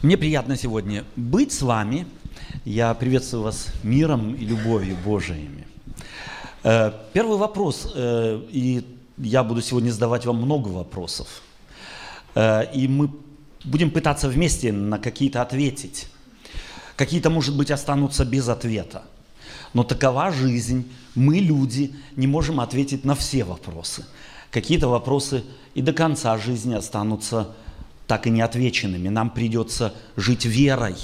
Мне приятно сегодня быть с вами. Я приветствую вас миром и любовью Божиими. Э, первый вопрос, э, и я буду сегодня задавать вам много вопросов. Э, и мы будем пытаться вместе на какие-то ответить. Какие-то, может быть, останутся без ответа. Но такова жизнь. Мы, люди, не можем ответить на все вопросы. Какие-то вопросы и до конца жизни останутся так и не отвеченными. Нам придется жить верой,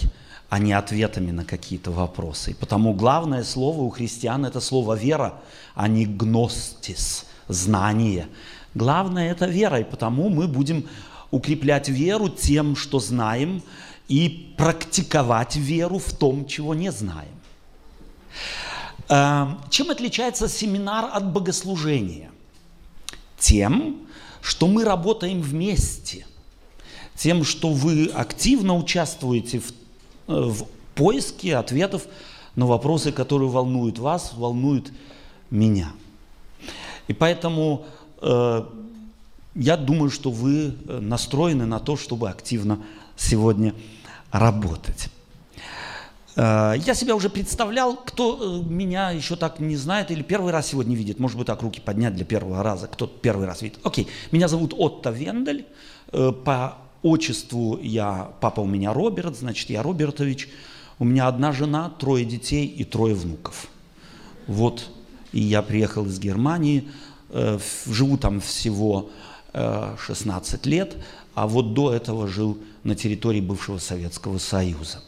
а не ответами на какие-то вопросы. И потому главное слово у христиан – это слово «вера», а не «гностис», «знание». Главное – это вера, и потому мы будем укреплять веру тем, что знаем, и практиковать веру в том, чего не знаем. Эм, чем отличается семинар от богослужения? Тем, что мы работаем вместе – тем, что вы активно участвуете в, э, в поиске ответов на вопросы, которые волнуют вас, волнуют меня. И поэтому э, я думаю, что вы э, настроены на то, чтобы активно сегодня работать. Э, я себя уже представлял, кто меня еще так не знает или первый раз сегодня видит. Может быть, так руки поднять для первого раза, кто первый раз видит. Окей, меня зовут Отто Вендель. По отчеству я, папа у меня Роберт, значит, я Робертович. У меня одна жена, трое детей и трое внуков. Вот, и я приехал из Германии, э, живу там всего э, 16 лет, а вот до этого жил на территории бывшего Советского Союза.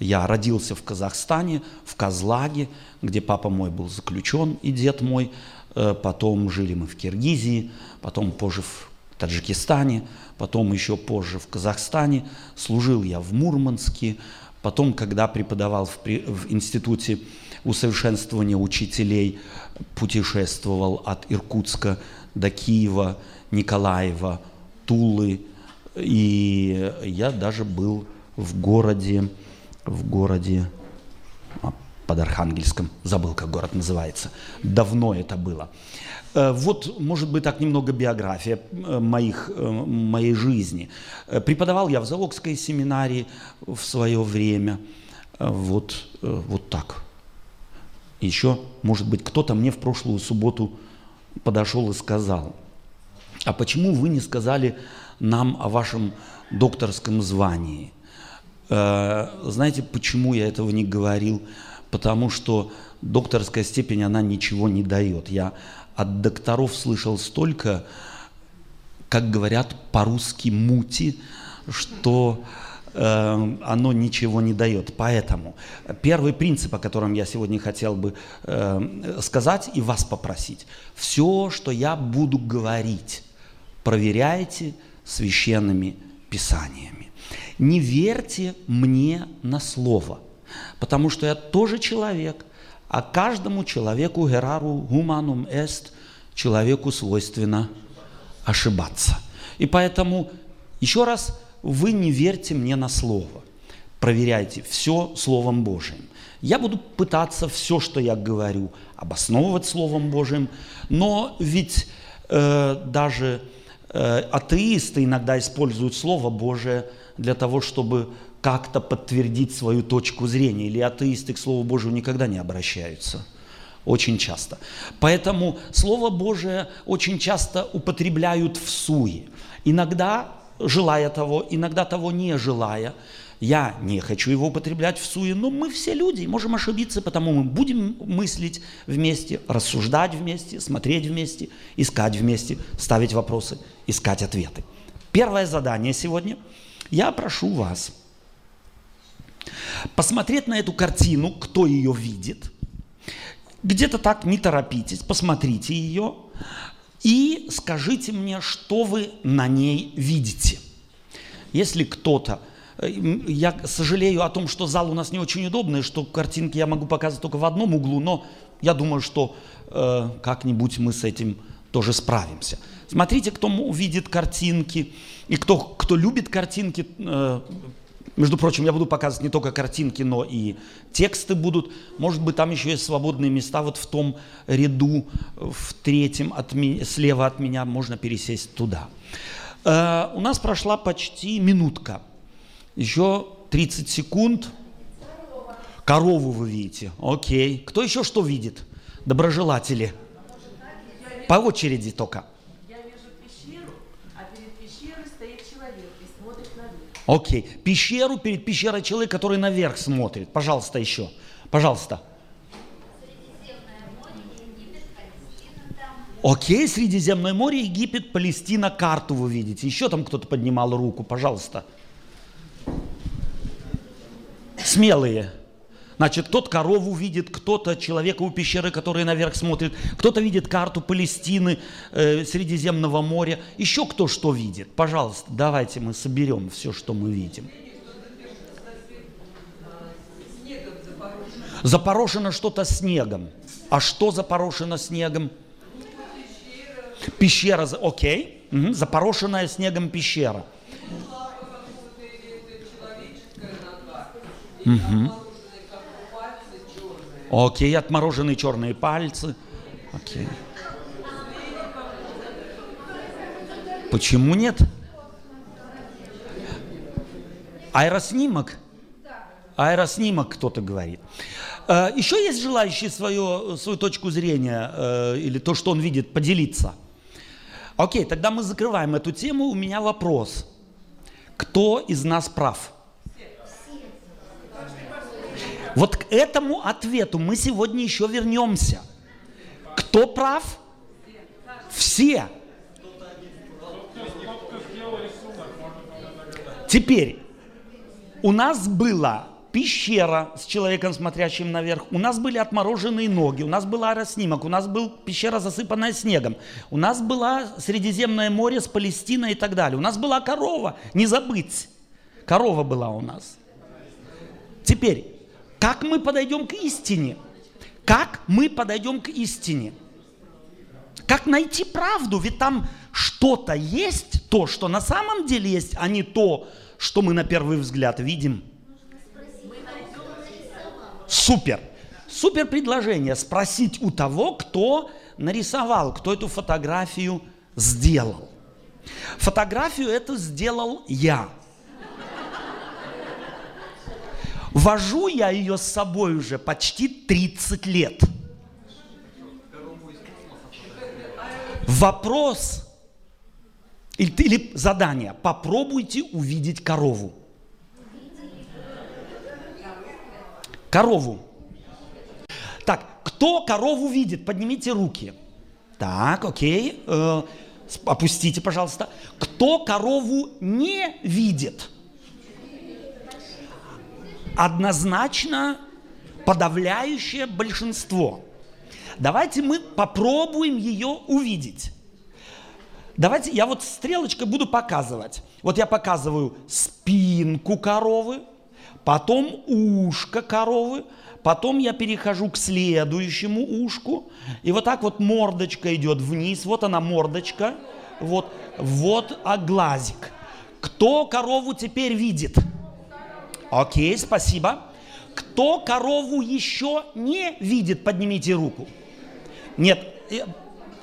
Я родился в Казахстане, в Козлаге, где папа мой был заключен и дед мой. Э, потом жили мы в Киргизии, потом позже в Таджикистане, потом еще позже в Казахстане, служил я в Мурманске, потом, когда преподавал в, в институте усовершенствования учителей, путешествовал от Иркутска до Киева, Николаева, Тулы, и я даже был в городе, в городе под Архангельском, забыл, как город называется, давно это было. Э, вот, может быть, так немного биография э, моих, э, моей жизни. Преподавал я в Залогской семинарии в свое время. Вот, вот так. Еще, может быть, кто-то мне в прошлую субботу подошел и сказал, а почему вы не сказали нам о вашем докторском звании? Знаете, почему я этого не говорил? Потому что докторская степень, она ничего не дает. Я от докторов слышал столько, как говорят по-русски, мути, что э, оно ничего не дает. Поэтому первый принцип, о котором я сегодня хотел бы э, сказать и вас попросить, все, что я буду говорить, проверяйте священными писаниями. Не верьте мне на слово, потому что я тоже человек, а каждому человеку герару гуманум эст, человеку свойственно ошибаться. И поэтому, еще раз, вы не верьте мне на слово. Проверяйте все Словом Божиим. Я буду пытаться все, что я говорю, обосновывать Словом Божиим, но ведь э, даже э, атеисты иногда используют Слово Божие для того, чтобы как-то подтвердить свою точку зрения. Или атеисты к Слову Божию никогда не обращаются. Очень часто. Поэтому Слово Божие очень часто употребляют в суе. Иногда желая того, иногда того не желая. Я не хочу его употреблять в суе, но мы все люди, можем ошибиться, потому мы будем мыслить вместе, рассуждать вместе, смотреть вместе, искать вместе, ставить вопросы, искать ответы. Первое задание сегодня. Я прошу вас – посмотреть на эту картину, кто ее видит. Где-то так не торопитесь, посмотрите ее и скажите мне, что вы на ней видите. Если кто-то э, я сожалею о том, что зал у нас не очень удобный, что картинки я могу показывать только в одном углу, но я думаю, что э, как-нибудь мы с этим тоже справимся. Смотрите, кто увидит картинки, и кто, кто любит картинки, э, между прочим, я буду показывать не только картинки, но и тексты будут. Может быть, там еще есть свободные места вот в том ряду, в третьем от меня, слева от меня, можно пересесть туда. Э, у нас прошла почти минутка. Еще 30 секунд. Корову вы видите. Окей. Кто еще что видит? Доброжелатели. По очереди только. Я вижу пещеру, а перед пещерой стоит человек и смотрит наверх. Окей. Пещеру перед пещерой человек, который наверх смотрит. Пожалуйста, еще. Пожалуйста. Окей, Средиземное море, Египет, Палестина, карту вы видите. Еще там кто-то поднимал руку, пожалуйста. Смелые. Значит, кто-то корову видит, кто-то человека у пещеры, который наверх смотрит, кто-то видит карту Палестины, э, Средиземного моря. Еще кто что видит? Пожалуйста, давайте мы соберем все, что мы видим. Запорошено что-то снегом. А что запорошено снегом? Пещера, окей, Мгм. запорошенная снегом пещера. Мгм. Окей, отмороженные черные пальцы. Окей. Почему нет? Аэроснимок? Аэроснимок кто-то говорит. Э, Еще есть желающие свою, свою точку зрения э, или то, что он видит, поделиться? Окей, тогда мы закрываем эту тему. У меня вопрос. Кто из нас прав? Вот к этому ответу мы сегодня еще вернемся. Кто прав? Все. Теперь, у нас была пещера с человеком, смотрящим наверх, у нас были отмороженные ноги, у нас был аэроснимок, у нас была пещера, засыпанная снегом, у нас было Средиземное море с Палестиной и так далее, у нас была корова, не забыть, корова была у нас. Теперь, как мы подойдем к истине? Как мы подойдем к истине? Как найти правду? Ведь там что-то есть, то, что на самом деле есть, а не то, что мы на первый взгляд видим. Супер. Супер предложение. Спросить у того, кто нарисовал, кто эту фотографию сделал. Фотографию эту сделал я. Вожу я ее с собой уже почти 30 лет. Вопрос или, или задание. Попробуйте увидеть корову. Корову. Так, кто корову видит? Поднимите руки. Так, окей. Э, опустите, пожалуйста. Кто корову не видит? Однозначно подавляющее большинство. Давайте мы попробуем ее увидеть. Давайте я вот стрелочкой буду показывать. Вот я показываю спинку коровы, потом ушко коровы, потом я перехожу к следующему ушку, и вот так вот мордочка идет вниз, вот она мордочка, вот, вот а глазик. Кто корову теперь видит? Окей, спасибо. Кто корову еще не видит, поднимите руку. Нет,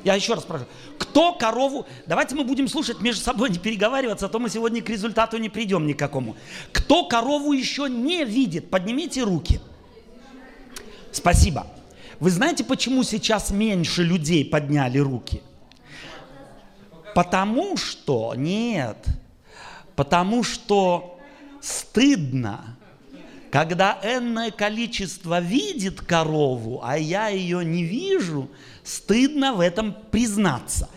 я, еще раз спрашиваю. Кто корову... Давайте мы будем слушать между собой, не переговариваться, а то мы сегодня к результату не придем никакому. Кто корову еще не видит, поднимите руки. Спасибо. Вы знаете, почему сейчас меньше людей подняли руки? Потому что, нет, потому что стыдно, когда энное количество видит корову, а я ее не вижу, стыдно в этом признаться.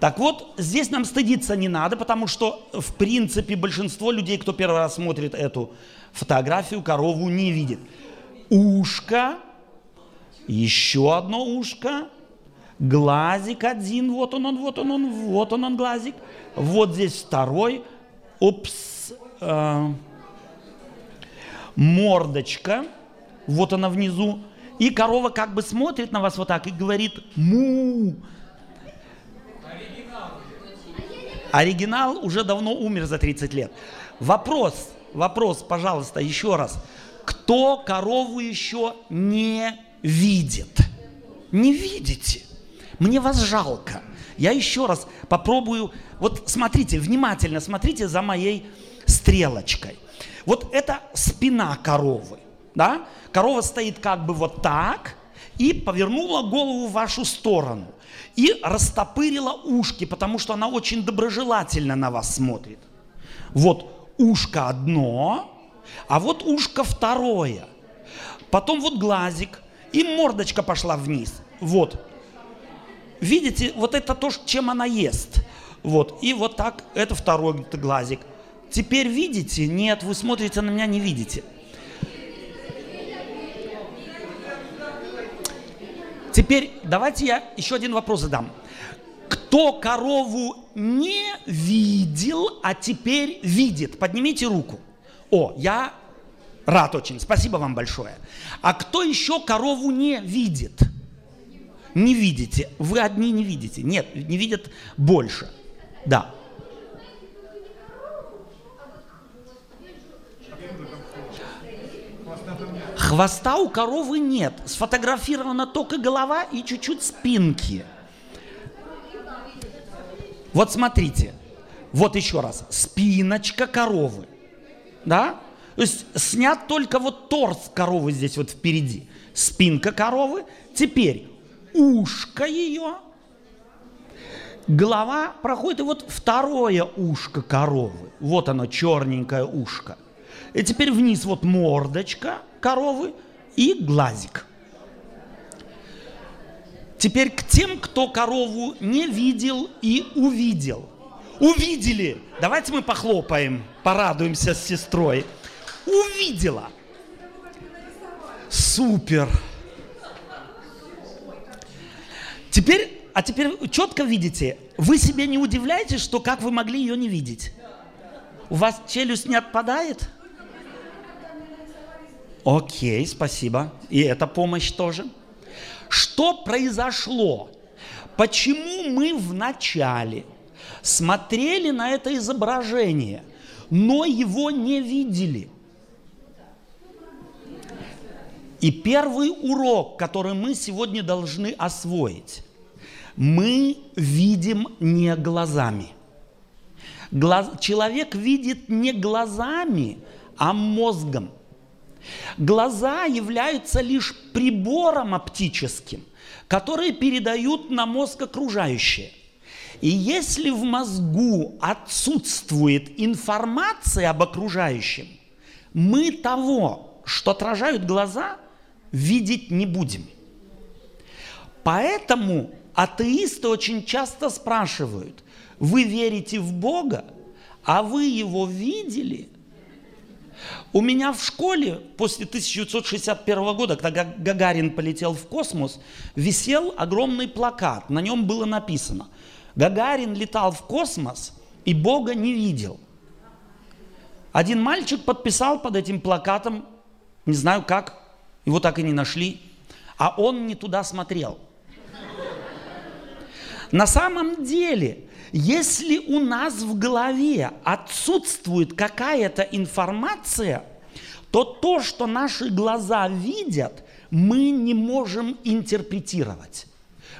Так вот, здесь нам стыдиться не надо, потому что, в принципе, большинство людей, кто первый раз смотрит эту фотографию, корову не видит. Ушко, еще одно ушко, глазик один, вот он, он, вот он, он, вот он, он глазик. Вот здесь второй, упс, э, мордочка, вот она внизу, и корова как бы смотрит на вас вот так и говорит му. Оригинал уже давно умер за 30 лет. Вопрос, вопрос, пожалуйста, еще раз. Кто корову еще не видит? Не видите? Мне вас жалко. Я еще раз попробую. Вот смотрите, внимательно смотрите за моей стрелочкой. Вот это спина коровы. Да? Корова стоит как бы вот так и повернула голову в вашу сторону. И растопырила ушки, потому что она очень доброжелательно на вас смотрит. Вот ушко одно, а вот ушко второе. Потом вот глазик, и мордочка пошла вниз. Вот. Видите, вот это то, чем она ест. Вот. И вот так, это второй глазик. Теперь видите? Нет, вы смотрите на меня, не видите. Теперь давайте я еще один вопрос задам. Кто корову не видел, а теперь видит? Поднимите руку. О, я рад очень, спасибо вам большое. А кто еще корову не видит? Не видите. Вы одни не видите. Нет, не видят больше. Да. Хвоста у коровы нет. Сфотографирована только голова и чуть-чуть спинки. Вот смотрите. Вот еще раз. Спиночка коровы. Да? То есть снят только вот торс коровы здесь вот впереди. Спинка коровы. Теперь ушко ее. Голова проходит, и вот второе ушко коровы. Вот оно, черненькое ушко. И теперь вниз вот мордочка коровы и глазик. Теперь к тем, кто корову не видел и увидел. Увидели. Давайте мы похлопаем, порадуемся с сестрой. Увидела. Супер. Теперь, а теперь четко видите, вы себе не удивляетесь, что как вы могли ее не видеть? У вас челюсть не отпадает? Окей, спасибо. И эта помощь тоже. Что произошло? Почему мы в начале смотрели на это изображение, но его не видели? И первый урок, который мы сегодня должны освоить, мы видим не глазами. Глаз... Человек видит не глазами, а мозгом. Глаза являются лишь прибором оптическим, которые передают на мозг окружающее. И если в мозгу отсутствует информация об окружающем, мы того, что отражают глаза, видеть не будем. Поэтому атеисты очень часто спрашивают, вы верите в Бога, а вы его видели – у меня в школе после 1961 года, когда Гагарин полетел в космос, висел огромный плакат. На нем было написано «Гагарин летал в космос и Бога не видел». Один мальчик подписал под этим плакатом, не знаю как, его так и не нашли, а он не туда смотрел. На самом деле если у нас в голове отсутствует какая-то информация, то то, что наши глаза видят, мы не можем интерпретировать.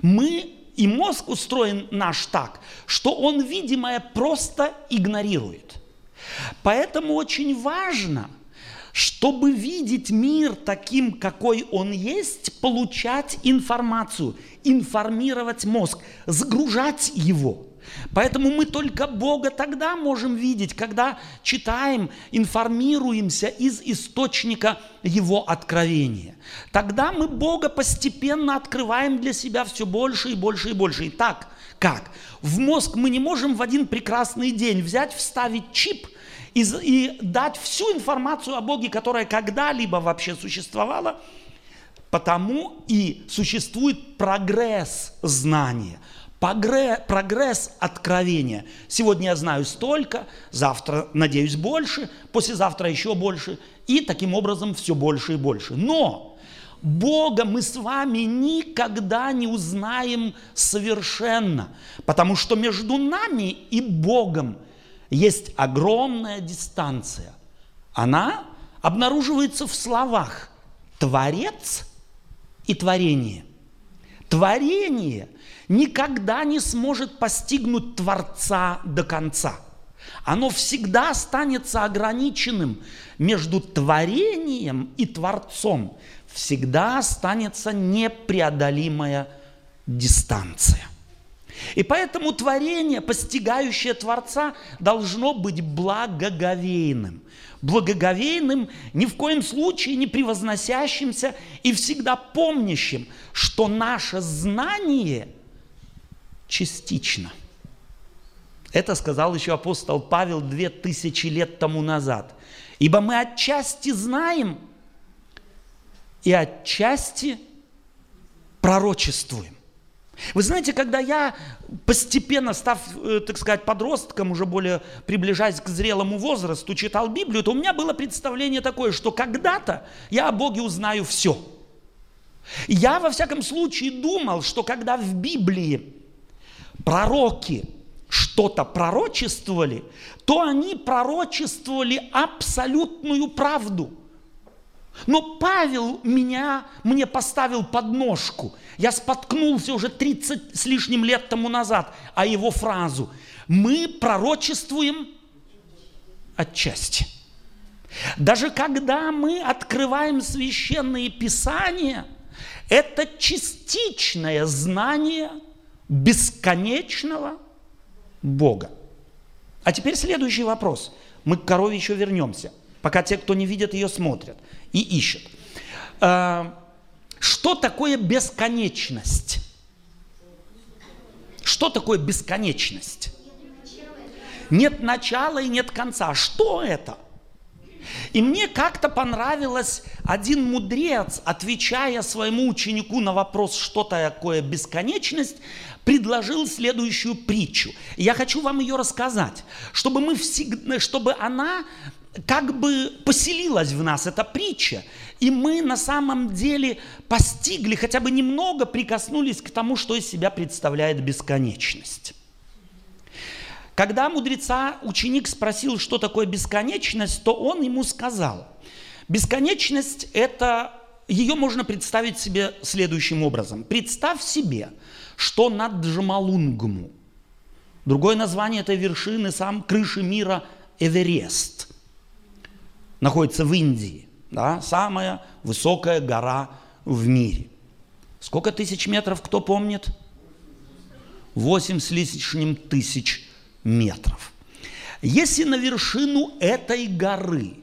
Мы и мозг устроен наш так, что он видимое просто игнорирует. Поэтому очень важно, чтобы видеть мир таким, какой он есть, получать информацию, информировать мозг, загружать его – Поэтому мы только Бога тогда можем видеть, когда читаем, информируемся из источника Его откровения. Тогда мы Бога постепенно открываем для себя все больше и больше и больше. Итак, как? В мозг мы не можем в один прекрасный день взять, вставить чип и, и дать всю информацию о Боге, которая когда-либо вообще существовала, потому и существует прогресс знания – прогресс откровения. Сегодня я знаю столько, завтра, надеюсь, больше, послезавтра еще больше, и таким образом все больше и больше. Но Бога мы с вами никогда не узнаем совершенно, потому что между нами и Богом есть огромная дистанция. Она обнаруживается в словах «творец» и «творение». Творение никогда не сможет постигнуть Творца до конца. оно всегда останется ограниченным между творением и Творцом. Всегда останется непреодолимая дистанция. И поэтому творение, постигающее Творца, должно быть благоговейным. Благоговейным, ни в коем случае не превозносящимся и всегда помнящим, что наше знание частично. Это сказал еще апостол Павел две тысячи лет тому назад. Ибо мы отчасти знаем и отчасти пророчествуем. Вы знаете, когда я постепенно, став, э, так сказать, подростком, уже более приближаясь к зрелому возрасту, читал Библию, то у меня было представление такое, что когда-то я о Боге узнаю все. Я, во всяком случае, думал, что когда в Библии пророки что-то пророчествовали, то они пророчествовали абсолютную правду – но Павел меня, мне поставил подножку. Я споткнулся уже 30 с лишним лет тому назад, а его фразу «Мы пророчествуем отчасти». Даже когда мы открываем священные писания, это частичное знание бесконечного Бога. А теперь следующий вопрос. Мы к корове еще вернемся, пока те, кто не видят ее, смотрят и ищет. А, что такое бесконечность? Что такое бесконечность? Нет начала и нет конца. Что это? И мне как-то понравилось один мудрец, отвечая своему ученику на вопрос, что такое бесконечность, предложил следующую притчу. Я хочу вам ее рассказать, чтобы, мы всегда, чтобы она как бы поселилась в нас эта притча, и мы на самом деле постигли, хотя бы немного прикоснулись к тому, что из себя представляет бесконечность. Когда мудреца ученик спросил, что такое бесконечность, то он ему сказал, бесконечность – это, ее можно представить себе следующим образом. Представь себе, что над Джамалунгму, другое название этой вершины, сам крыши мира Эверест – находится в Индии, да, самая высокая гора в мире. Сколько тысяч метров, кто помнит? Восемь с лишним тысяч метров. Если на вершину этой горы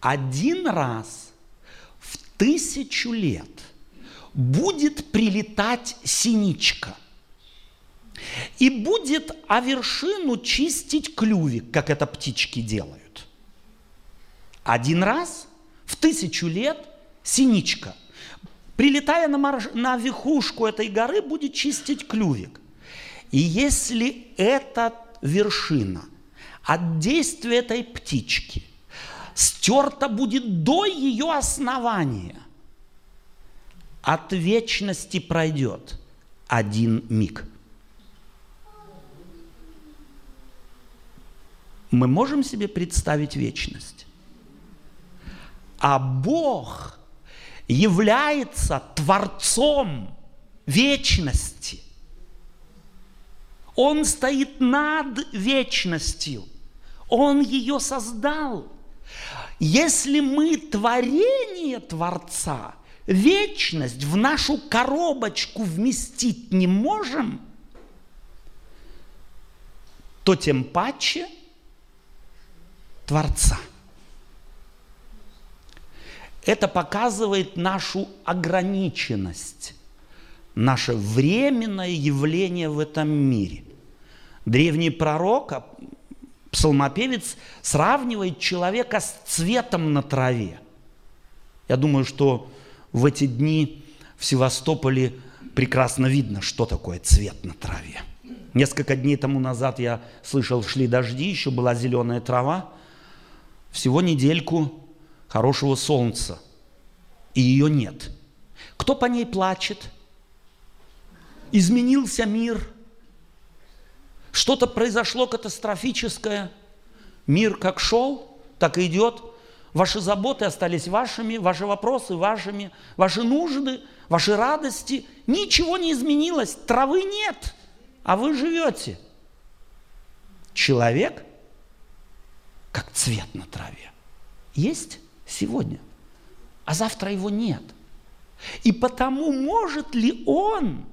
один раз в тысячу лет будет прилетать синичка и будет о вершину чистить клювик, как это птички делают, один раз в тысячу лет синичка, прилетая на, марш... на верхушку этой горы, будет чистить клювик. И если эта вершина от действия этой птички стерта будет до ее основания, от вечности пройдет один миг. Мы можем себе представить вечность? А Бог является Творцом вечности. Он стоит над вечностью. Он ее создал. Если мы творение Творца, вечность в нашу коробочку вместить не можем, то тем паче Творца – это показывает нашу ограниченность, наше временное явление в этом мире. Древний пророк, а, псалмопевец, сравнивает человека с цветом на траве. Я думаю, что в эти дни в Севастополе прекрасно видно, что такое цвет на траве. Несколько дней тому назад я слышал, шли дожди, еще была зеленая трава. Всего недельку хорошего солнца, и ее нет. Кто по ней плачет? Изменился мир. Что-то произошло катастрофическое. Мир как шел, так и идет. Ваши заботы остались вашими, ваши вопросы вашими, ваши нужды, ваши радости. Ничего не изменилось, травы нет, а вы живете. Человек как цвет на траве. Есть сегодня, а завтра его нет. И потому может ли он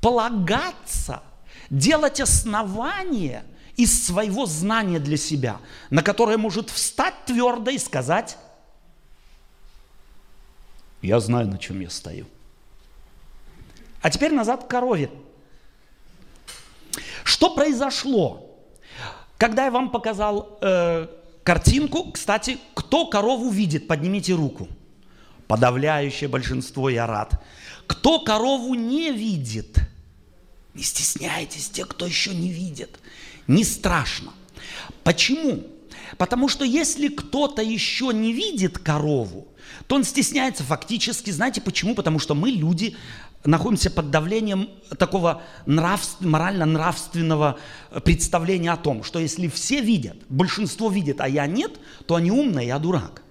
полагаться, делать основание из своего знания для себя, на которое может встать твердо и сказать, я знаю, на чем я стою. А теперь назад к корове. Что произошло, когда я вам показал э, картинку? Кстати, кто корову видит? Поднимите руку. Подавляющее большинство, я рад. Кто корову не видит? Не стесняйтесь, те, кто еще не видит. Не страшно. Почему? Потому что если кто-то еще не видит корову, то он стесняется фактически. Знаете почему? Потому что мы, люди, находимся под давлением такого нравств, морально-нравственного представления о том, что если все видят, большинство видит, а я нет, то они умные, я дурак.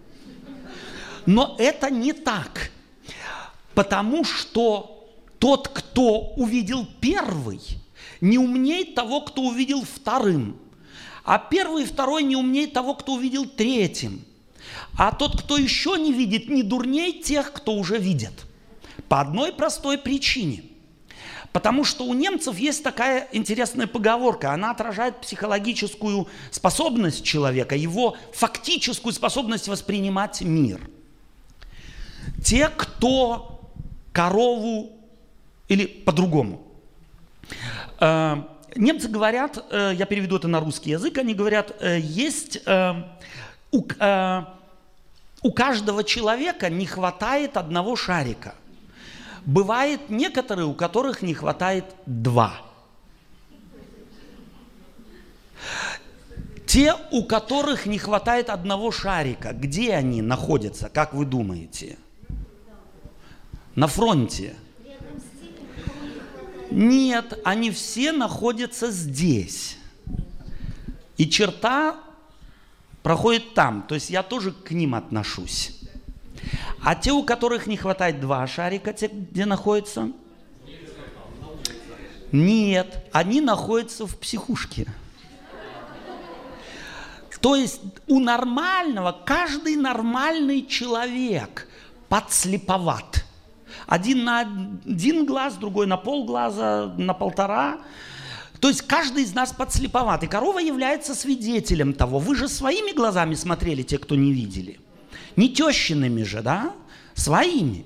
Но это не так. Потому что тот, кто увидел первый, не умнеет того, кто увидел вторым. А первый и второй не умнеет того, кто увидел третьим. А тот, кто еще не видит, не дурней тех, кто уже видит. По одной простой причине. Потому что у немцев есть такая интересная поговорка. Она отражает психологическую способность человека, его фактическую способность воспринимать мир. Те, кто корову, или по-другому, э, немцы говорят, э, я переведу это на русский язык, они говорят, э, есть у, у каждого человека не хватает одного шарика. Бывает некоторые, у которых не хватает два. Те, у которых не хватает одного шарика, где они находятся, как вы думаете? На фронте. Нет, они все находятся здесь. И черта проходит там. То есть я тоже к ним отношусь. А те, у которых не хватает два шарика, те, где находятся? Нет, они находятся в психушке. То есть у нормального, каждый нормальный человек подслеповат. Один на один глаз, другой на полглаза, на полтора. То есть каждый из нас подслеповат. И корова является свидетелем того. Вы же своими глазами смотрели, те, кто не видели. Не тещиными же, да? Своими.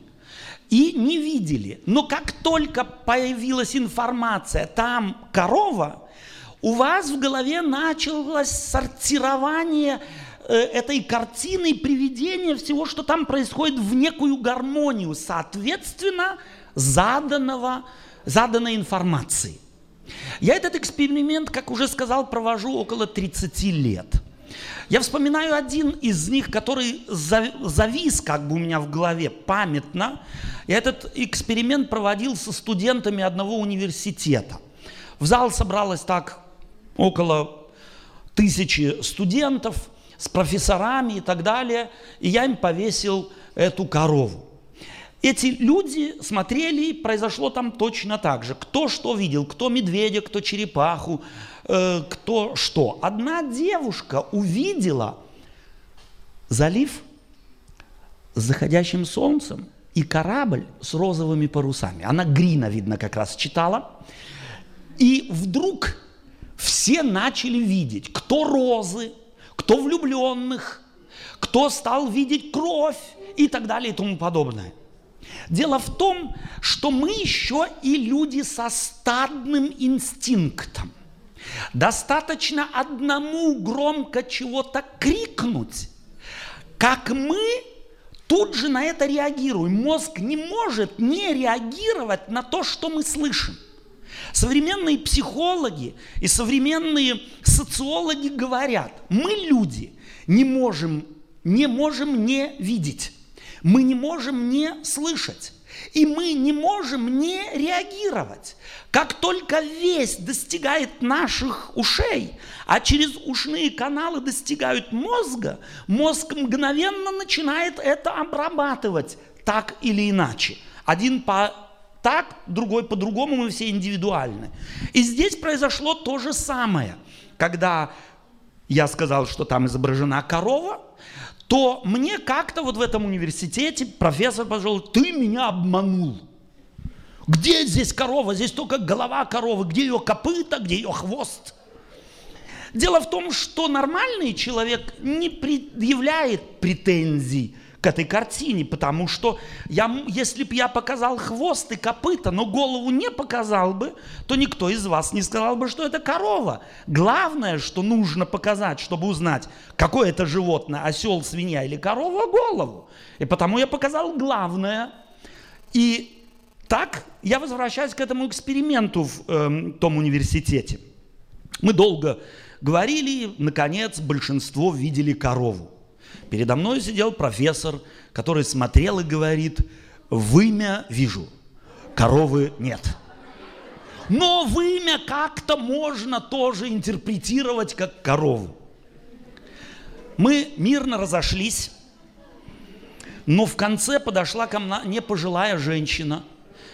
И не видели. Но как только появилась информация, там корова, у вас в голове началось сортирование э, этой картины, приведение всего, что там происходит в некую гармонию, соответственно, заданного, заданной информации. Я этот эксперимент, как уже сказал, провожу около 30 лет. Я вспоминаю один из них, который завис как бы у меня в голове памятно. Я этот эксперимент проводил со студентами одного университета. В зал собралось так около тысячи студентов с профессорами и так далее. И я им повесил эту корову. Эти люди смотрели, произошло там точно так же. Кто что видел, кто медведя, кто черепаху, э, кто что. Одна девушка увидела залив с заходящим солнцем и корабль с розовыми парусами. Она Грина, видно, как раз читала. И вдруг все начали видеть, кто розы, кто влюбленных, кто стал видеть кровь и так далее и тому подобное. Дело в том, что мы еще и люди со стадным инстинктом. Достаточно одному громко чего-то крикнуть, как мы тут же на это реагируем. Мозг не может не реагировать на то, что мы слышим. Современные психологи и современные социологи говорят, мы люди не можем, не можем не видеть. Мы не можем не слышать. И мы не можем не реагировать. Как только весть достигает наших ушей, а через ушные каналы достигают мозга, мозг мгновенно начинает это обрабатывать так или иначе. Один по так, другой по-другому, мы все индивидуальны. И здесь произошло то же самое, когда я сказал, что там изображена корова, то мне как-то вот в этом университете профессор пожал, ты меня обманул. Где здесь корова? Здесь только голова коровы. Где ее копыта, где ее хвост? Дело в том, что нормальный человек не предъявляет претензий к этой картине, потому что я, если бы я показал хвост и копыта, но голову не показал бы, то никто из вас не сказал бы, что это корова. Главное, что нужно показать, чтобы узнать, какое это животное, осел, свинья или корова, голову. И потому я показал главное. И так я возвращаюсь к этому эксперименту в э, том университете. Мы долго говорили, наконец, большинство видели корову. Передо мной сидел профессор, который смотрел и говорит, вымя вижу, коровы нет. Но вымя как-то можно тоже интерпретировать как корову. Мы мирно разошлись, но в конце подошла ко мне пожилая женщина,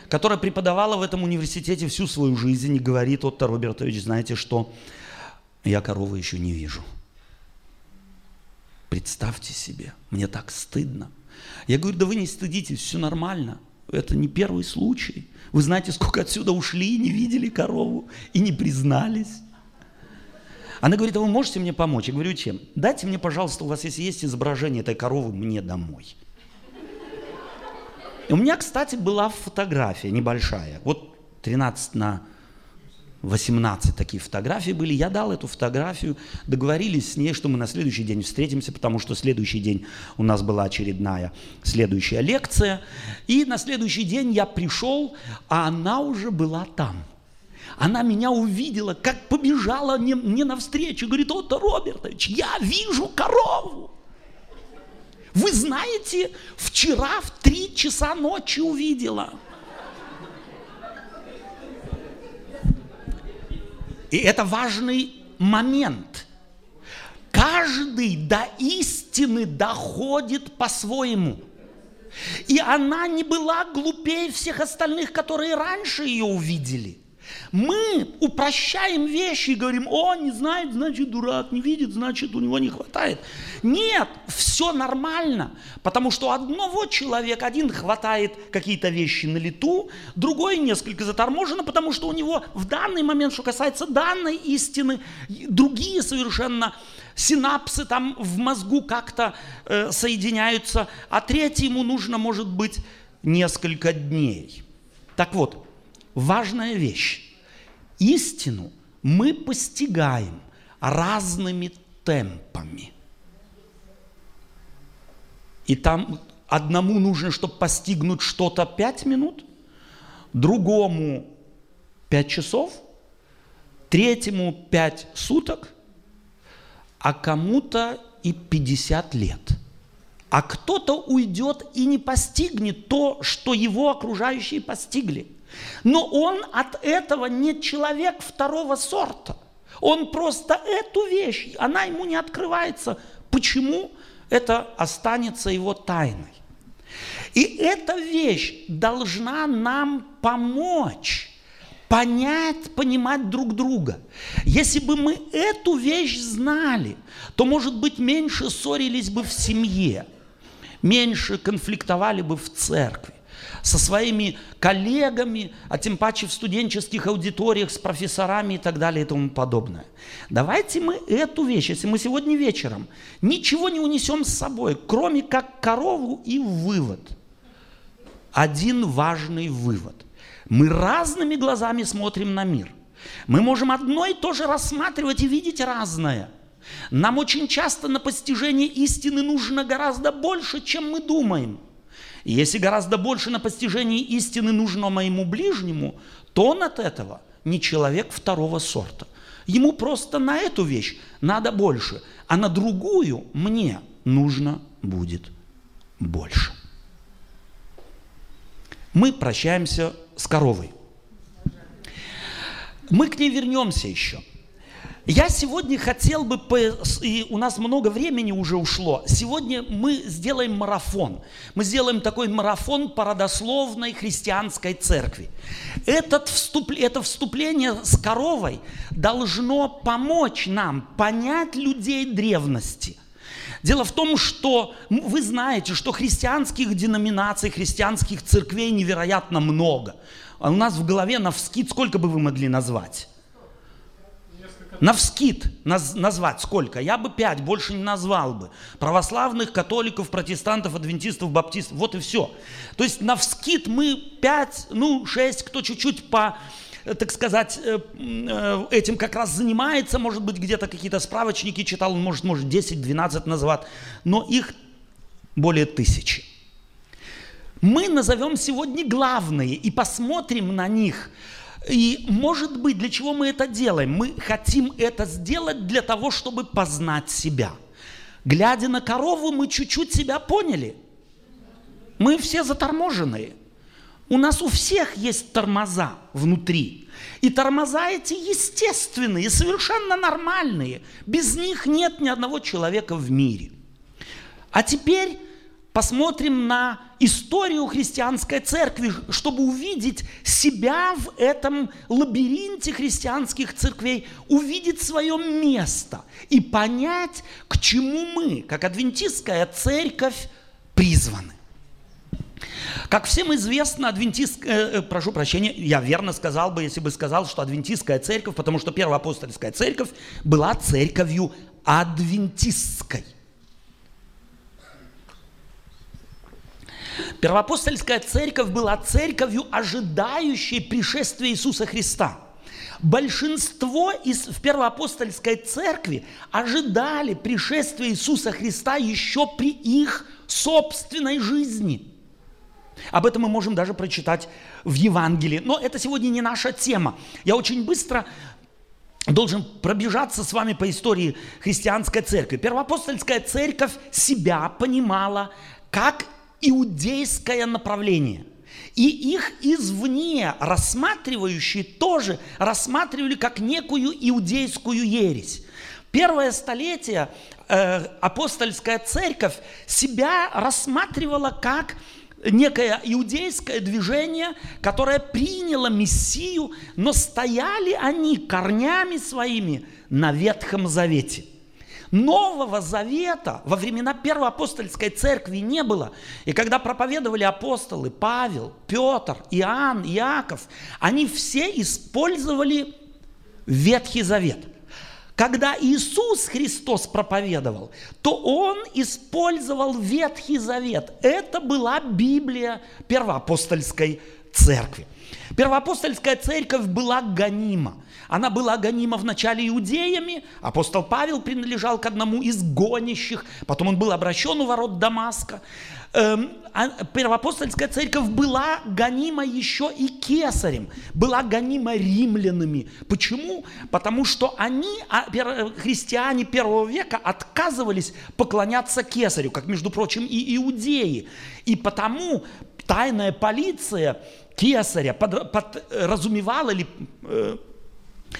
которая преподавала в этом университете всю свою жизнь и говорит, Отто Робертович, знаете что, я коровы еще не вижу – Представьте себе, мне так стыдно. Я говорю, да вы не стыдитесь, все нормально. Это не первый случай. Вы знаете, сколько отсюда ушли, не видели корову и не признались. Она говорит, а вы можете мне помочь? Я говорю, чем? Дайте мне, пожалуйста, у вас если есть изображение этой коровы, мне домой. И у меня, кстати, была фотография небольшая. Вот 13 на 18 такие фотографии были. Я дал эту фотографию, договорились с ней, что мы на следующий день встретимся, потому что следующий день у нас была очередная следующая лекция. И на следующий день я пришел, а она уже была там. Она меня увидела, как побежала мне, мне навстречу. Говорит, Отто Робертович, я вижу корову. Вы знаете, вчера в три часа ночи увидела. И это важный момент. Каждый до истины доходит по-своему. И она не была глупее всех остальных, которые раньше ее увидели – мы упрощаем вещи и говорим, о, не знает, значит дурак, не видит, значит у него не хватает. Нет, все нормально, потому что одного человека, один хватает какие-то вещи на лету, другой несколько заторможено, потому что у него в данный момент, что касается данной истины, другие совершенно синапсы там в мозгу как-то э, соединяются, а третьему нужно, может быть, несколько дней. Так вот, важная вещь. Истину мы постигаем разными темпами. И там одному нужно, чтобы постигнуть что-то 5 минут, другому 5 часов, третьему 5 суток, а кому-то и 50 лет. А кто-то уйдет и не постигнет то, что его окружающие постигли – но он от этого не человек второго сорта. Он просто эту вещь, она ему не открывается. Почему? Это останется его тайной. И эта вещь должна нам помочь понять, понимать друг друга. Если бы мы эту вещь знали, то, может быть, меньше ссорились бы в семье, меньше конфликтовали бы в церкви со своими коллегами, а тем паче в студенческих аудиториях с профессорами и так далее и тому подобное. Давайте мы эту вещь, если мы сегодня вечером ничего не унесем с собой, кроме как корову и вывод. Один важный вывод. Мы разными глазами смотрим на мир. Мы можем одно и то же рассматривать и видеть разное. Нам очень часто на постижение истины нужно гораздо больше, чем мы думаем – и если гораздо больше на постижении истины нужно моему ближнему, то он от этого не человек второго сорта. Ему просто на эту вещь надо больше, а на другую мне нужно будет больше. Мы прощаемся с коровой. Мы к ней вернемся еще. Я сегодня хотел бы, и у нас много времени уже ушло, сегодня мы сделаем марафон. Мы сделаем такой марафон по родословной христианской церкви. Этот вступ, это вступление с коровой должно помочь нам понять людей древности. Дело в том, что вы знаете, что христианских деноминаций, христианских церквей невероятно много. А у нас в голове на вскид сколько бы вы могли назвать? На вскид наз, назвать сколько? Я бы пять, больше не назвал бы. Православных, католиков, протестантов, адвентистов, баптистов, вот и все. То есть на вскид мы пять, ну шесть, кто чуть-чуть по, так сказать, э, э, этим как раз занимается, может быть, где-то какие-то справочники читал, он может, может 10-12 назвать, но их более тысячи. Мы назовем сегодня главные и посмотрим на них – и может быть, для чего мы это делаем? Мы хотим это сделать для того, чтобы познать себя. Глядя на корову, мы чуть-чуть себя поняли. Мы все заторможенные. У нас у всех есть тормоза внутри. И тормоза эти естественные, совершенно нормальные. Без них нет ни одного человека в мире. А теперь посмотрим на историю христианской церкви, чтобы увидеть себя в этом лабиринте христианских церквей, увидеть свое место и понять, к чему мы, как адвентистская церковь, призваны. Как всем известно, адвентистская, э, э, прошу прощения, я верно сказал бы, если бы сказал, что адвентистская церковь, потому что первая апостольская церковь была церковью адвентистской. Первоапостольская церковь была церковью, ожидающей пришествия Иисуса Христа. Большинство из, в первоапостольской церкви ожидали пришествия Иисуса Христа еще при их собственной жизни. Об этом мы можем даже прочитать в Евангелии. Но это сегодня не наша тема. Я очень быстро должен пробежаться с вами по истории христианской церкви. Первоапостольская церковь себя понимала как иудейское направление. И их извне рассматривающие тоже рассматривали как некую иудейскую ересь. Первое столетие э, апостольская церковь себя рассматривала как некое иудейское движение, которое приняло Мессию, но стояли они корнями своими на Ветхом Завете – Нового Завета во времена Первой апостольской церкви не было. И когда проповедовали апостолы Павел, Петр, Иоанн, Иаков, они все использовали Ветхий Завет. Когда Иисус Христос проповедовал, то Он использовал Ветхий Завет. Это была Библия первоапостольской церкви. Первоапостольская церковь была гонима. Она была гонима вначале иудеями. Апостол Павел принадлежал к одному из гонящих. Потом он был обращен у ворот Дамаска. Эм, а первоапостольская церковь была гонима еще и кесарем. Была гонима римлянами. Почему? Потому что они, а, христиане первого века, отказывались поклоняться кесарю, как, между прочим, и иудеи. И потому тайная полиция кесаря под, подразумевала или э,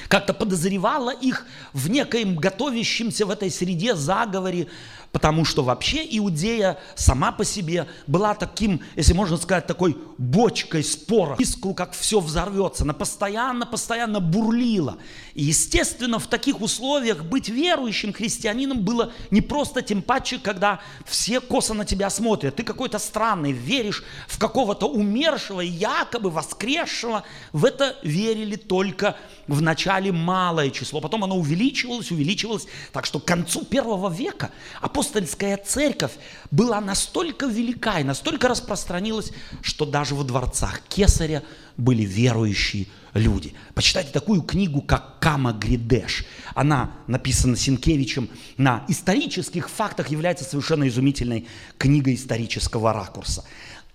как-то подозревала их в некоем готовящемся в этой среде заговоре Потому что вообще Иудея сама по себе была таким, если можно сказать, такой бочкой спора. Искру, как все взорвется. Она постоянно, постоянно бурлила. И, естественно, в таких условиях быть верующим христианином было не просто тем паче, когда все косо на тебя смотрят. Ты какой-то странный, веришь в какого-то умершего, якобы воскресшего. В это верили только в начале малое число. Потом оно увеличивалось, увеличивалось. Так что к концу первого века апостольская церковь была настолько велика и настолько распространилась, что даже во дворцах Кесаря были верующие люди. Почитайте такую книгу, как Кама Гридеш. Она написана Синкевичем на исторических фактах, является совершенно изумительной книгой исторического ракурса.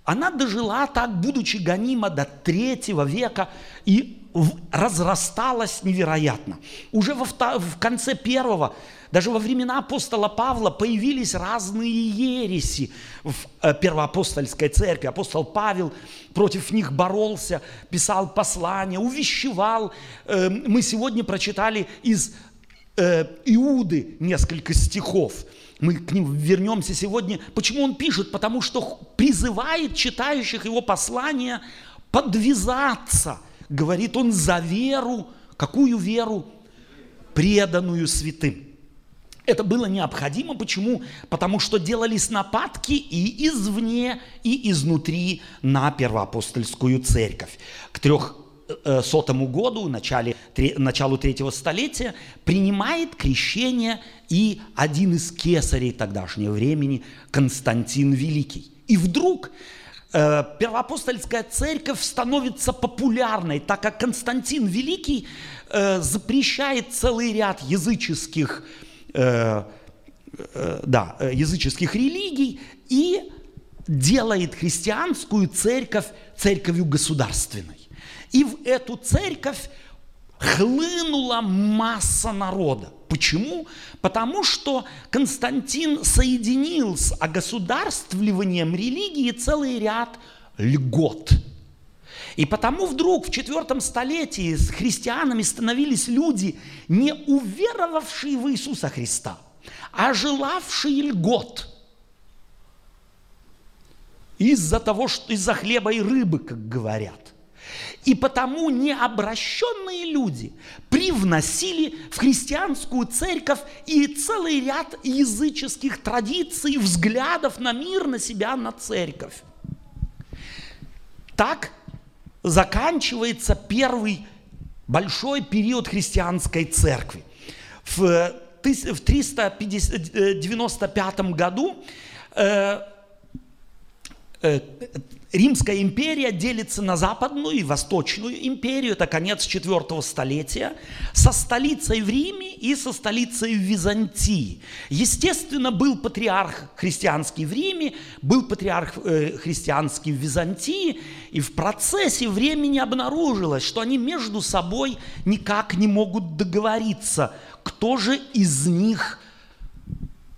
Она дожила так, будучи гонима до третьего века, и разрасталась невероятно. Уже во, в конце первого, даже во времена апостола Павла появились разные ереси в э, первоапостольской церкви. Апостол Павел против них боролся, писал послания, увещевал. Эм, мы сегодня прочитали из э, Иуды несколько стихов. Мы к ним вернемся сегодня. Почему он пишет? Потому что призывает читающих его послания подвязаться. Говорит он за веру. Какую веру? Преданную святым. Это было необходимо. Почему? Потому что делались нападки и извне, и изнутри на первоапостольскую церковь. К трехсотому году, начале, началу третьего столетия, принимает крещение и один из кесарей тогдашнего времени, Константин Великий. И вдруг э, первоапостольская церковь становится популярной, так как Константин Великий э, запрещает целый ряд языческих э, э, да, э, языческих религий и делает христианскую церковь церковью государственной. И в эту церковь хлынула масса народа. Почему? Потому что Константин соединил с огосударствливанием религии целый ряд льгот – и потому вдруг в четвертом столетии с христианами становились люди, не уверовавшие в Иисуса Христа, а желавшие льгот. Из-за того, что из-за хлеба и рыбы, как говорят. И потому необращенные люди привносили в христианскую церковь и целый ряд языческих традиций, взглядов на мир, на себя, на церковь. Так заканчивается первый большой период христианской церкви. В 395 году э, э, Римская империя делится на западную и восточную империю, это конец IV столетия, со столицей в Риме и со столицей в Византии. Естественно, был патриарх христианский в Риме, был патриарх э, христианский в Византии, и в процессе времени обнаружилось, что они между собой никак не могут договориться, кто же из них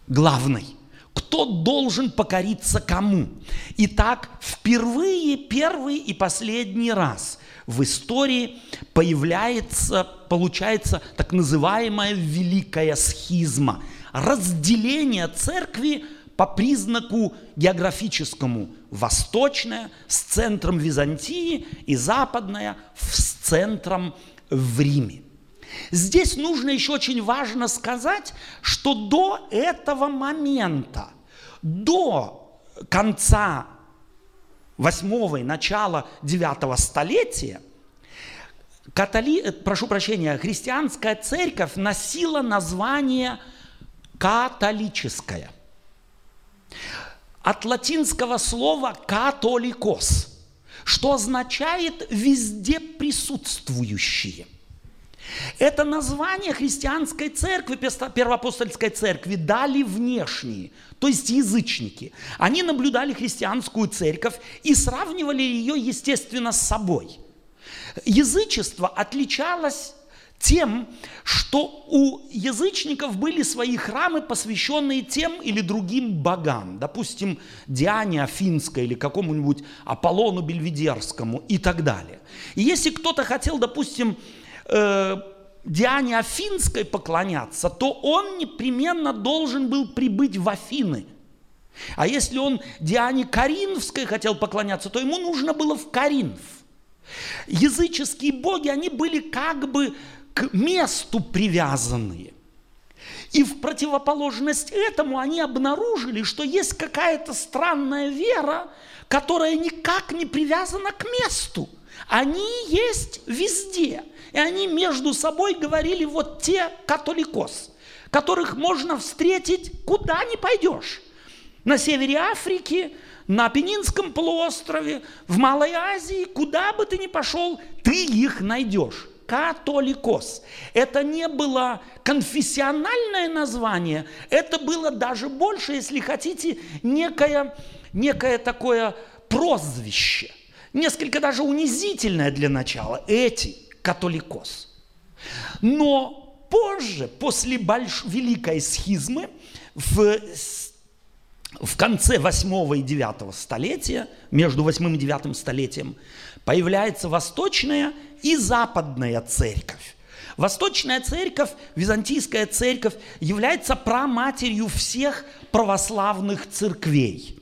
главный кто должен покориться кому. Итак, впервые, первый и последний раз в истории появляется, получается так называемая великая схизма, разделение церкви по признаку географическому восточная с центром Византии и западная с центром в Риме. Здесь нужно еще очень важно сказать, что до этого момента, до конца восьмого и начала девятого столетия, католи, э, прошу прощения, христианская церковь носила название католическая. От латинского слова католикос, что означает везде присутствующие. Это название христианской церкви, первоапостольской церкви дали внешние, то есть язычники. Они наблюдали христианскую церковь и сравнивали ее, естественно, с собой. Язычество отличалось тем, что у язычников были свои храмы, посвященные тем или другим богам, допустим, Диане Афинской или какому-нибудь Аполлону Бельведерскому и так далее. И если кто-то хотел, допустим, э, Диане Афинской поклоняться, то он непременно должен был прибыть в Афины. А если он Диане Каринфской хотел поклоняться, то ему нужно было в Каринф. Языческие боги, они были как бы к месту привязанные. И в противоположность этому они обнаружили, что есть какая-то странная вера, которая никак не привязана к месту. Они есть везде. И они между собой говорили, вот те католикос, которых можно встретить куда ни пойдешь. На севере Африки, на Пенинском полуострове, в Малой Азии, куда бы ты ни пошел, ты их найдешь. Католикос. Это не было конфессиональное название, это было даже больше, если хотите, некое, некое такое прозвище – несколько даже унизительное для начала, эти, католикос. Но позже, после больш... великой схизмы, в, в конце 8 и 9 столетия, между 8 и 9 столетием, появляется восточная и западная церковь. Восточная церковь, византийская церковь является праматерью всех православных церквей.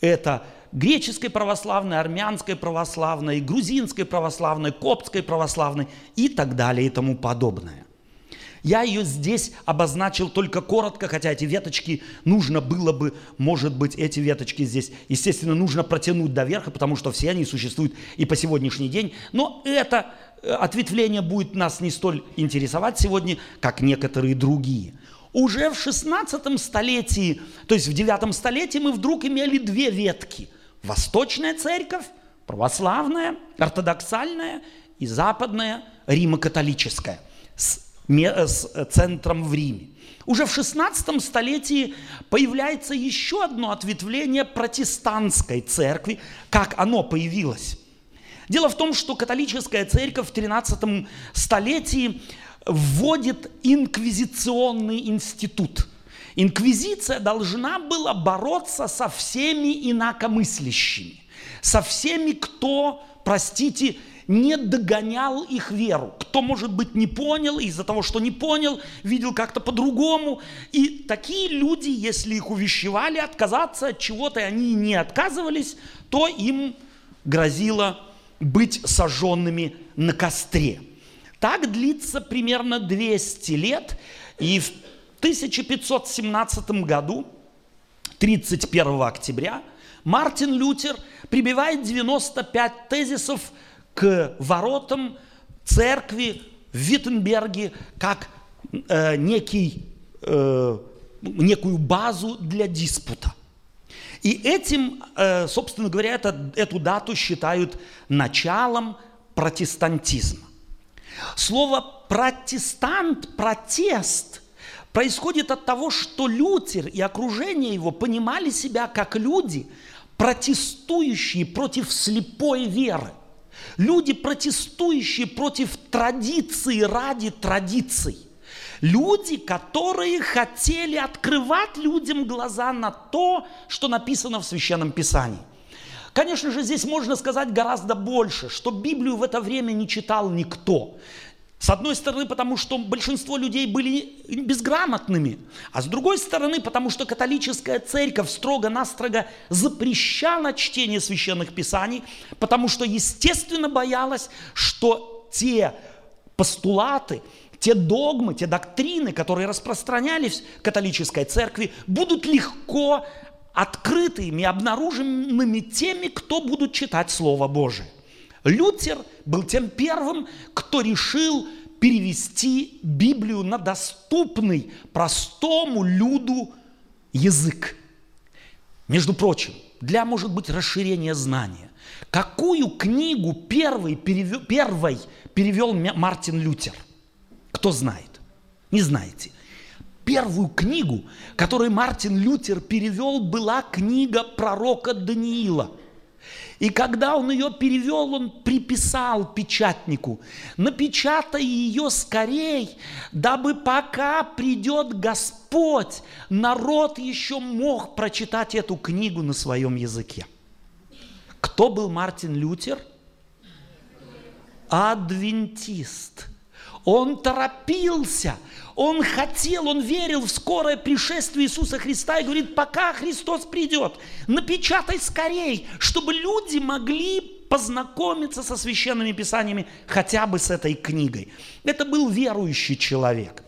Это греческой православной, армянской православной, грузинской православной, коптской православной и так далее и тому подобное. Я ее здесь обозначил только коротко, хотя эти веточки нужно было бы, может быть, эти веточки здесь, естественно, нужно протянуть до верха, потому что все они существуют и по сегодняшний день. Но это э, ответвление будет нас не столь интересовать сегодня, как некоторые другие. Уже в 16 столетии, то есть в 9 столетии мы вдруг имели две ветки. Восточная церковь, православная, ортодоксальная и западная, римо-католическая с Э, с э, центром в Риме. Уже в 16 столетии появляется еще одно ответвление протестантской церкви, как оно появилось. Дело в том, что католическая церковь в 13 столетии вводит инквизиционный институт. Инквизиция должна была бороться со всеми инакомыслящими, со всеми, кто, простите, не догонял их веру. Кто, может быть, не понял, из-за того, что не понял, видел как-то по-другому. И такие люди, если их увещевали отказаться от чего-то, и они не отказывались, то им грозило быть сожженными на костре. Так длится примерно 200 лет, и в 1517 году, 31 октября, Мартин Лютер прибивает 95 тезисов к воротам церкви в Виттенберге как э, некий, э, некую базу для диспута. И этим, э, собственно говоря, это, эту дату считают началом протестантизма. Слово протестант, протест происходит от того, что Лютер и окружение его понимали себя как люди, протестующие против слепой веры. Люди, протестующие против традиции ради традиций. Люди, которые хотели открывать людям глаза на то, что написано в Священном Писании. Конечно же, здесь можно сказать гораздо больше, что Библию в это время не читал никто. С одной стороны, потому что большинство людей были безграмотными, а с другой стороны, потому что католическая церковь строго-настрого запрещала чтение священных писаний, потому что, естественно, боялась, что те постулаты, те догмы, те доктрины, которые распространялись в католической церкви, будут легко открытыми, обнаруженными теми, кто будут читать Слово Божие. Лютер был тем первым, кто решил перевести Библию на доступный простому люду язык. Между прочим, для, может быть, расширения знания. Какую книгу первый перевел, первой перевел Мартин Лютер? Кто знает? Не знаете. Первую книгу, которую Мартин Лютер перевел, была книга пророка Даниила – и когда он ее перевел, он приписал печатнику, напечатай ее скорей, дабы пока придет Господь, народ еще мог прочитать эту книгу на своем языке. Кто был Мартин Лютер? Адвентист. Он торопился – он хотел, он верил в скорое пришествие Иисуса Христа и говорит, пока Христос придет, напечатай скорей, чтобы люди могли познакомиться со священными писаниями хотя бы с этой книгой. Это был верующий человек.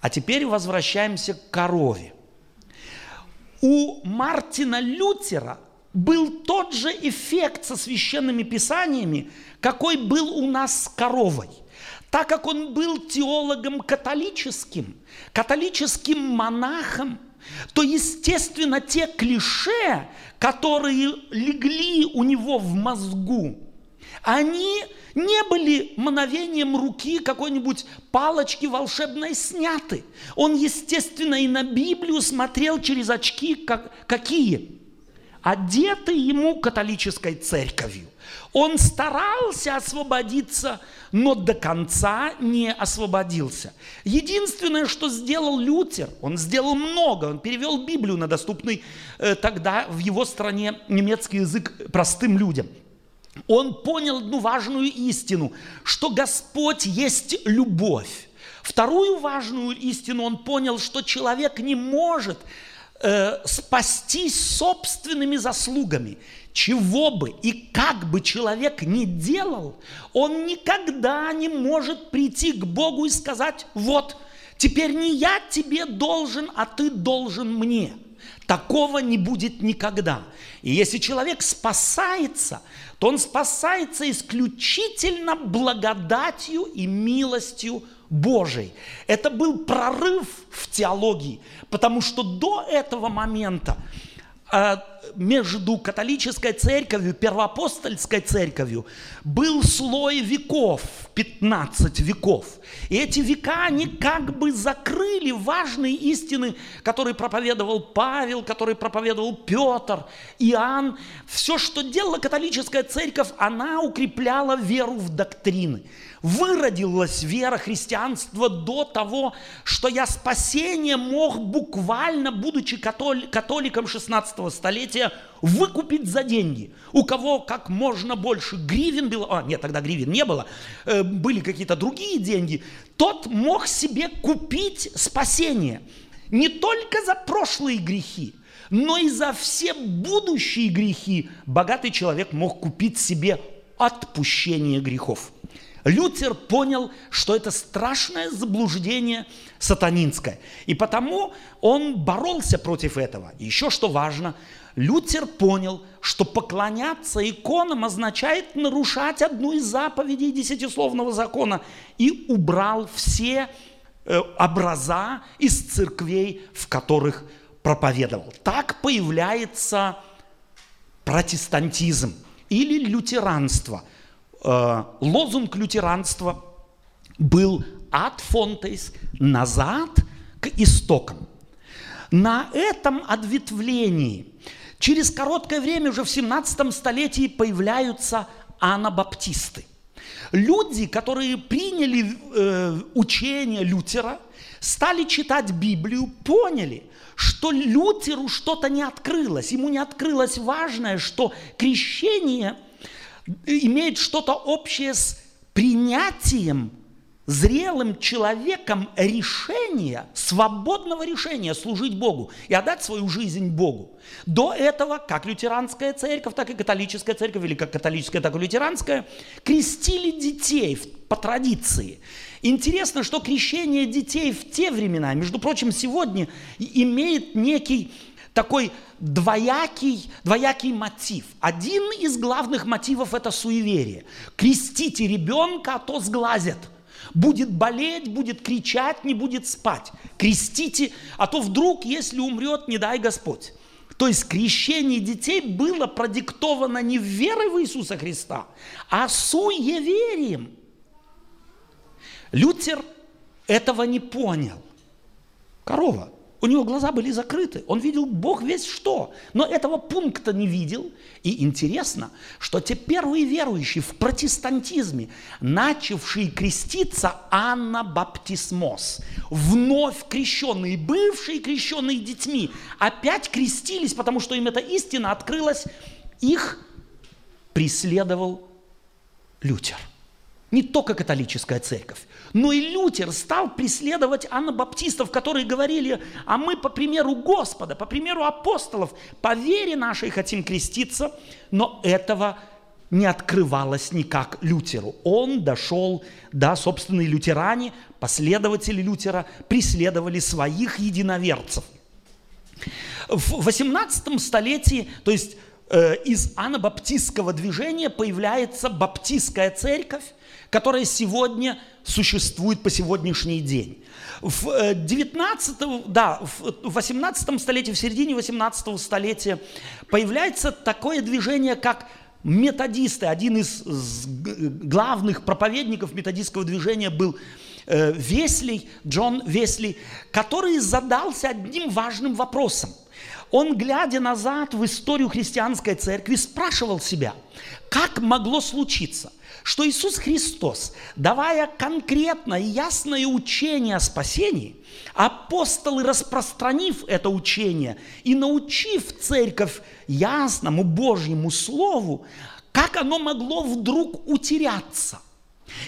А теперь возвращаемся к корове. У Мартина Лютера был тот же эффект со священными писаниями, какой был у нас с коровой – так как он был теологом католическим, католическим монахом, то, естественно, те клише, которые легли у него в мозгу, они не были мановением руки какой-нибудь палочки волшебной сняты. Он, естественно, и на Библию смотрел через очки как, какие? Одеты ему католической церковью. Он старался освободиться, но до конца не освободился. Единственное, что сделал Лютер, он сделал много, он перевел Библию на доступный э, тогда в его стране немецкий язык простым людям. он понял одну важную истину, что Господь есть любовь. Вторую важную истину он понял, что человек не может э, спастись собственными заслугами. Чего бы и как бы человек ни делал, он никогда не может прийти к Богу и сказать, вот, теперь не я тебе должен, а ты должен мне. Такого не будет никогда. И если человек спасается, то он спасается исключительно благодатью и милостью Божией. Это был прорыв в теологии, потому что до этого момента между католической церковью, первоапостольской церковью был слой веков, 15 веков. И эти века, они как бы закрыли важные истины, которые проповедовал Павел, которые проповедовал Петр, Иоанн. Все, что делала католическая церковь, она укрепляла веру в доктрины выродилась вера христианства до того, что я спасение мог буквально, будучи католиком 16 столетия, выкупить за деньги. У кого как можно больше гривен было, а нет, тогда гривен не было, э, были какие-то другие деньги, тот мог себе купить спасение. Не только за прошлые грехи, но и за все будущие грехи богатый человек мог купить себе отпущение грехов. Лютер понял, что это страшное заблуждение сатанинское. И потому он боролся против этого. Еще что важно, Лютер понял, что поклоняться иконам означает нарушать одну из заповедей десятисловного закона и убрал все э, образа из церквей, в которых проповедовал. Так появляется протестантизм или лютеранство – лозунг лютеранства был «ad fontes» – назад к истокам. На этом ответвлении через короткое время, уже в 17 столетии, появляются анабаптисты. Люди, которые приняли э, учение Лютера, стали читать Библию, поняли, что Лютеру что-то не открылось. Ему не открылось важное, что крещение – имеет что-то общее с принятием зрелым человеком решения, свободного решения служить Богу и отдать свою жизнь Богу. До этого, как лютеранская церковь, так и католическая церковь, или как католическая, так и лютеранская, крестили детей по традиции. Интересно, что крещение детей в те времена, между прочим, сегодня имеет некий такой двоякий, двоякий мотив. Один из главных мотивов – это суеверие. Крестите ребенка, а то сглазят. Будет болеть, будет кричать, не будет спать. Крестите, а то вдруг, если умрет, не дай Господь. То есть крещение детей было продиктовано не верой в Иисуса Христа, а суеверием. Лютер этого не понял. Корова. У него глаза были закрыты. Он видел Бог весь что. Но этого пункта не видел. И интересно, что те первые верующие в протестантизме, начавшие креститься анабаптисмос, вновь крещенные, бывшие крещенные детьми, опять крестились, потому что им эта истина открылась. Их преследовал Лютер. Не только католическая церковь, но и Лютер стал преследовать анабаптистов, которые говорили, а мы по примеру Господа, по примеру апостолов, по вере нашей хотим креститься, но этого не открывалось никак Лютеру. Он дошел, да, собственные лютеране, последователи Лютера, преследовали своих единоверцев. В 18 столетии, то есть э, из анабаптистского движения появляется баптистская церковь, которая сегодня существует по сегодняшний день. В 19, э, да, в 18 столетии, в середине 18 столетия появляется такое движение, как методисты. Один из главных проповедников методистского движения был э, Весли, Джон Весли, который задался одним важным вопросом. он, глядя назад в историю христианской церкви, спрашивал себя, как могло случиться, что Иисус Христос, давая конкретное и ясное учение о спасении, апостолы, распространив это учение и научив церковь ясному Божьему Слову, как оно могло вдруг утеряться –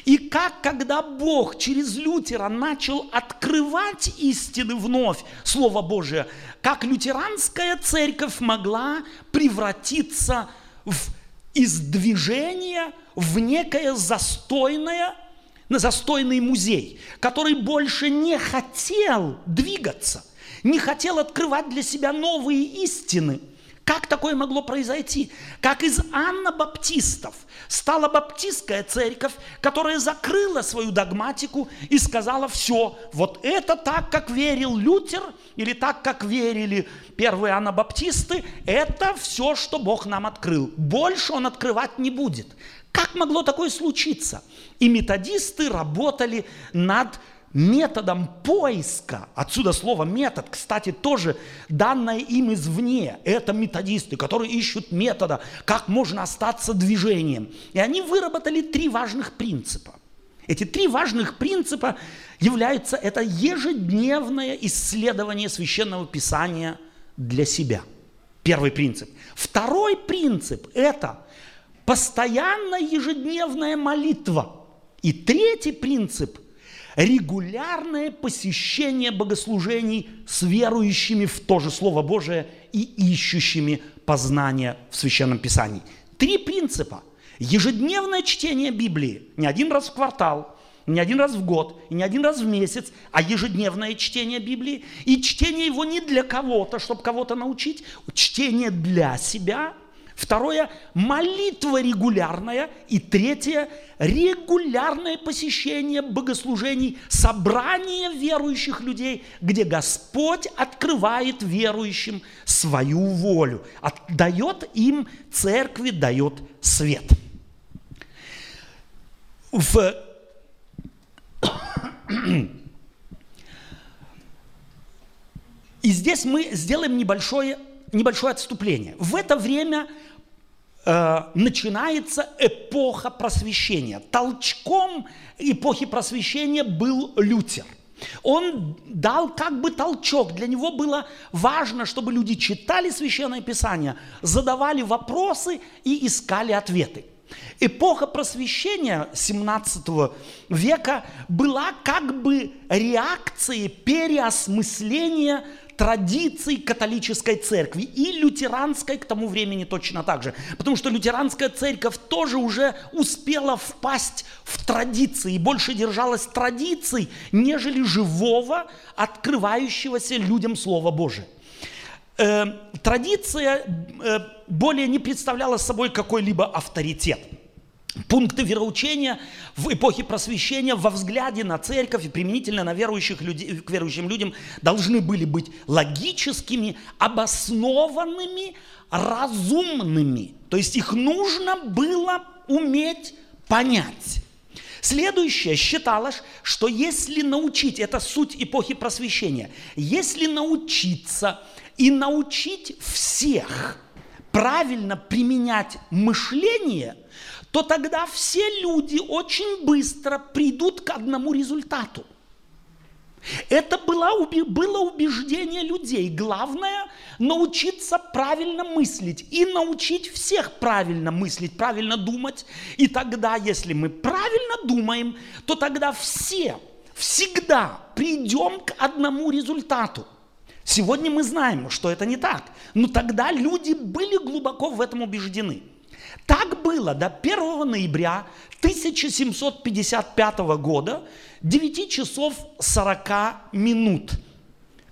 и как, когда Бог через Лютера начал открывать истины вновь, Слово Божие, как лютеранская церковь могла превратиться в, из движения в некое застойное, на застойный музей, который больше не хотел двигаться, не хотел открывать для себя новые истины – как такое могло произойти? Как из Анна Баптистов стала баптистская церковь, которая закрыла свою догматику и сказала, все, вот это так, как верил Лютер, или так, как верили первые анабаптисты, это все, что Бог нам открыл. Больше Он открывать не будет. Как могло такое случиться? И методисты работали над методом поиска, отсюда слово метод, кстати, тоже данное им извне, это методисты, которые ищут метода, как можно остаться движением. И они выработали три важных принципа. Эти три важных принципа являются, это ежедневное исследование Священного Писания для себя. Первый принцип. Второй принцип – это постоянная ежедневная молитва. И третий принцип – регулярное посещение богослужений с верующими в то же Слово Божие и ищущими познания в Священном Писании. Три принципа. Ежедневное чтение Библии, не один раз в квартал, не один раз в год и не один раз в месяц, а ежедневное чтение Библии. И чтение его не для кого-то, чтобы кого-то научить, чтение для себя – Второе – молитва регулярная. И третье – регулярное посещение богослужений, собрание верующих людей, где Господь открывает верующим свою волю, дает им церкви, дает свет. В И здесь мы сделаем небольшое, небольшое отступление. В это время Э, начинается эпоха просвещения. Толчком эпохи просвещения был Лютер. Он дал как бы толчок. Для него было важно, чтобы люди читали Священное Писание, задавали вопросы и искали ответы. Эпоха просвещения 17 века была как бы реакцией переосмысления традиций католической церкви и лютеранской к тому времени точно так же. Потому что лютеранская церковь тоже уже успела впасть в традиции и больше держалась традиций, нежели живого, открывающегося людям Слова Божия. Э, традиция э, более не представляла собой какой-либо авторитет – пункты вероучения в эпохе просвещения во взгляде на церковь и применительно на верующих людей, к верующим людям должны были быть логическими, обоснованными, разумными. То есть их нужно было уметь понять. Следующее считалось, что если научить, это суть эпохи просвещения, если научиться и научить всех правильно применять мышление – то тогда все люди очень быстро придут к одному результату. Это было, было убеждение людей. Главное – научиться правильно мыслить и научить всех правильно мыслить, правильно думать. И тогда, если мы правильно думаем, то тогда все всегда придем к одному результату. Сегодня мы знаем, что это не так. Но тогда люди были глубоко в этом убеждены – так было до 1 ноября 1755 года 9 часов 40 минут,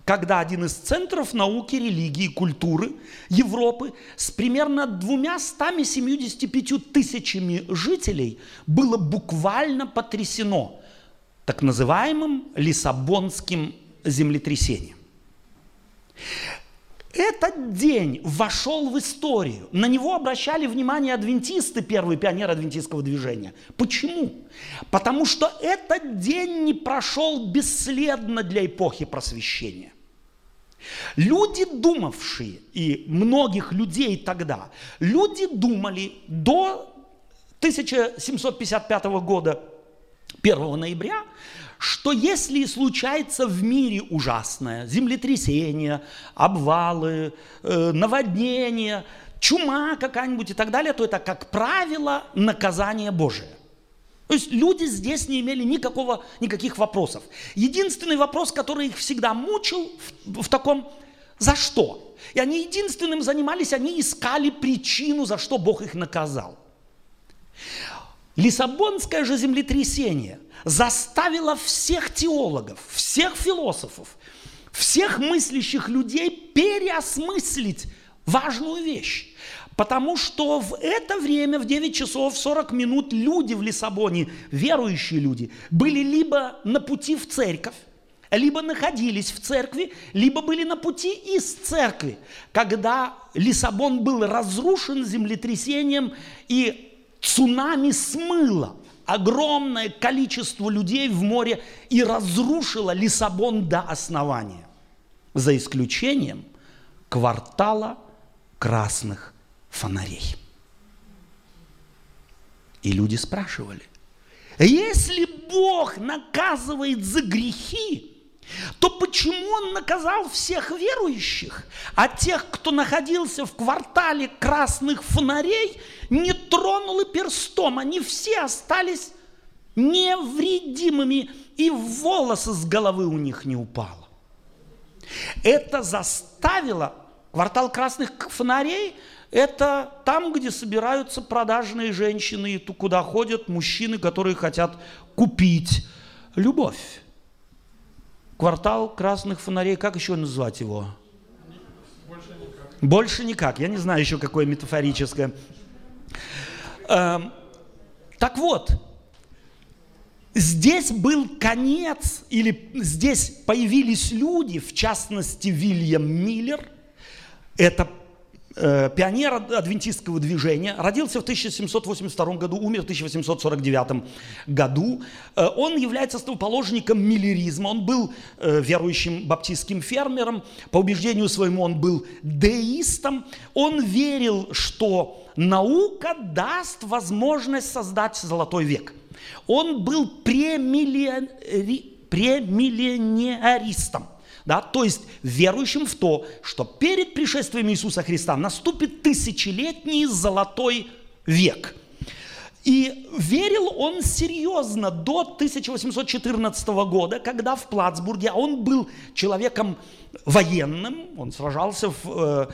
когда один из центров науки, религии и культуры Европы с примерно 275 тысячами жителей было буквально потрясено так называемым Лиссабонским землетрясением. Этот день вошел в историю. На него обращали внимание адвентисты, первые пионеры адвентистского движения. Почему? Потому что этот день не прошел бесследно для эпохи просвещения. Люди, думавшие, и многих людей тогда, люди думали до 1755 года, 1 ноября, что если случается в мире ужасное, землетрясение, обвалы, э, наводнения, чума какая-нибудь и так далее, то это, как правило, наказание Божие. То есть люди здесь не имели никакого, никаких вопросов. Единственный вопрос, который их всегда мучил в, в таком «за что?». И они единственным занимались, они искали причину, за что Бог их наказал. Лиссабонское же землетрясение заставило всех теологов, всех философов, всех мыслящих людей переосмыслить важную вещь. Потому что в это время, в 9 часов 40 минут, люди в Лиссабоне, верующие люди, были либо на пути в церковь, либо находились в церкви, либо были на пути из церкви, когда Лиссабон был разрушен землетрясением и цунами смыло огромное количество людей в море и разрушило Лиссабон до основания, за исключением квартала красных фонарей. И люди спрашивали, если Бог наказывает за грехи, то почему он наказал всех верующих, а тех, кто находился в квартале красных фонарей, не тронул и перстом? Они все остались невредимыми, и волосы с головы у них не упало. Это заставило квартал красных фонарей это там, где собираются продажные женщины, и куда ходят мужчины, которые хотят купить любовь квартал красных фонарей, как еще назвать его? Больше никак. Я не знаю еще какое метафорическое. Эм, так вот, здесь был конец, или здесь появились люди, в частности Вильям Миллер, это Э, пионер адвентистского движения, родился в 1782 году, умер в 1849 году. Э, он является основоположником миллеризма, он был э, верующим баптистским фермером, по убеждению своему он был деистом, он верил, что наука даст возможность создать золотой век. Он был премиллионеристом. Да? То есть верующим в то, что перед пришествием Иисуса Христа наступит тысячелетний золотой век. И верил он серьезно до 1814 года, когда в Плацбурге, а он был человеком военным, он сражался в, э,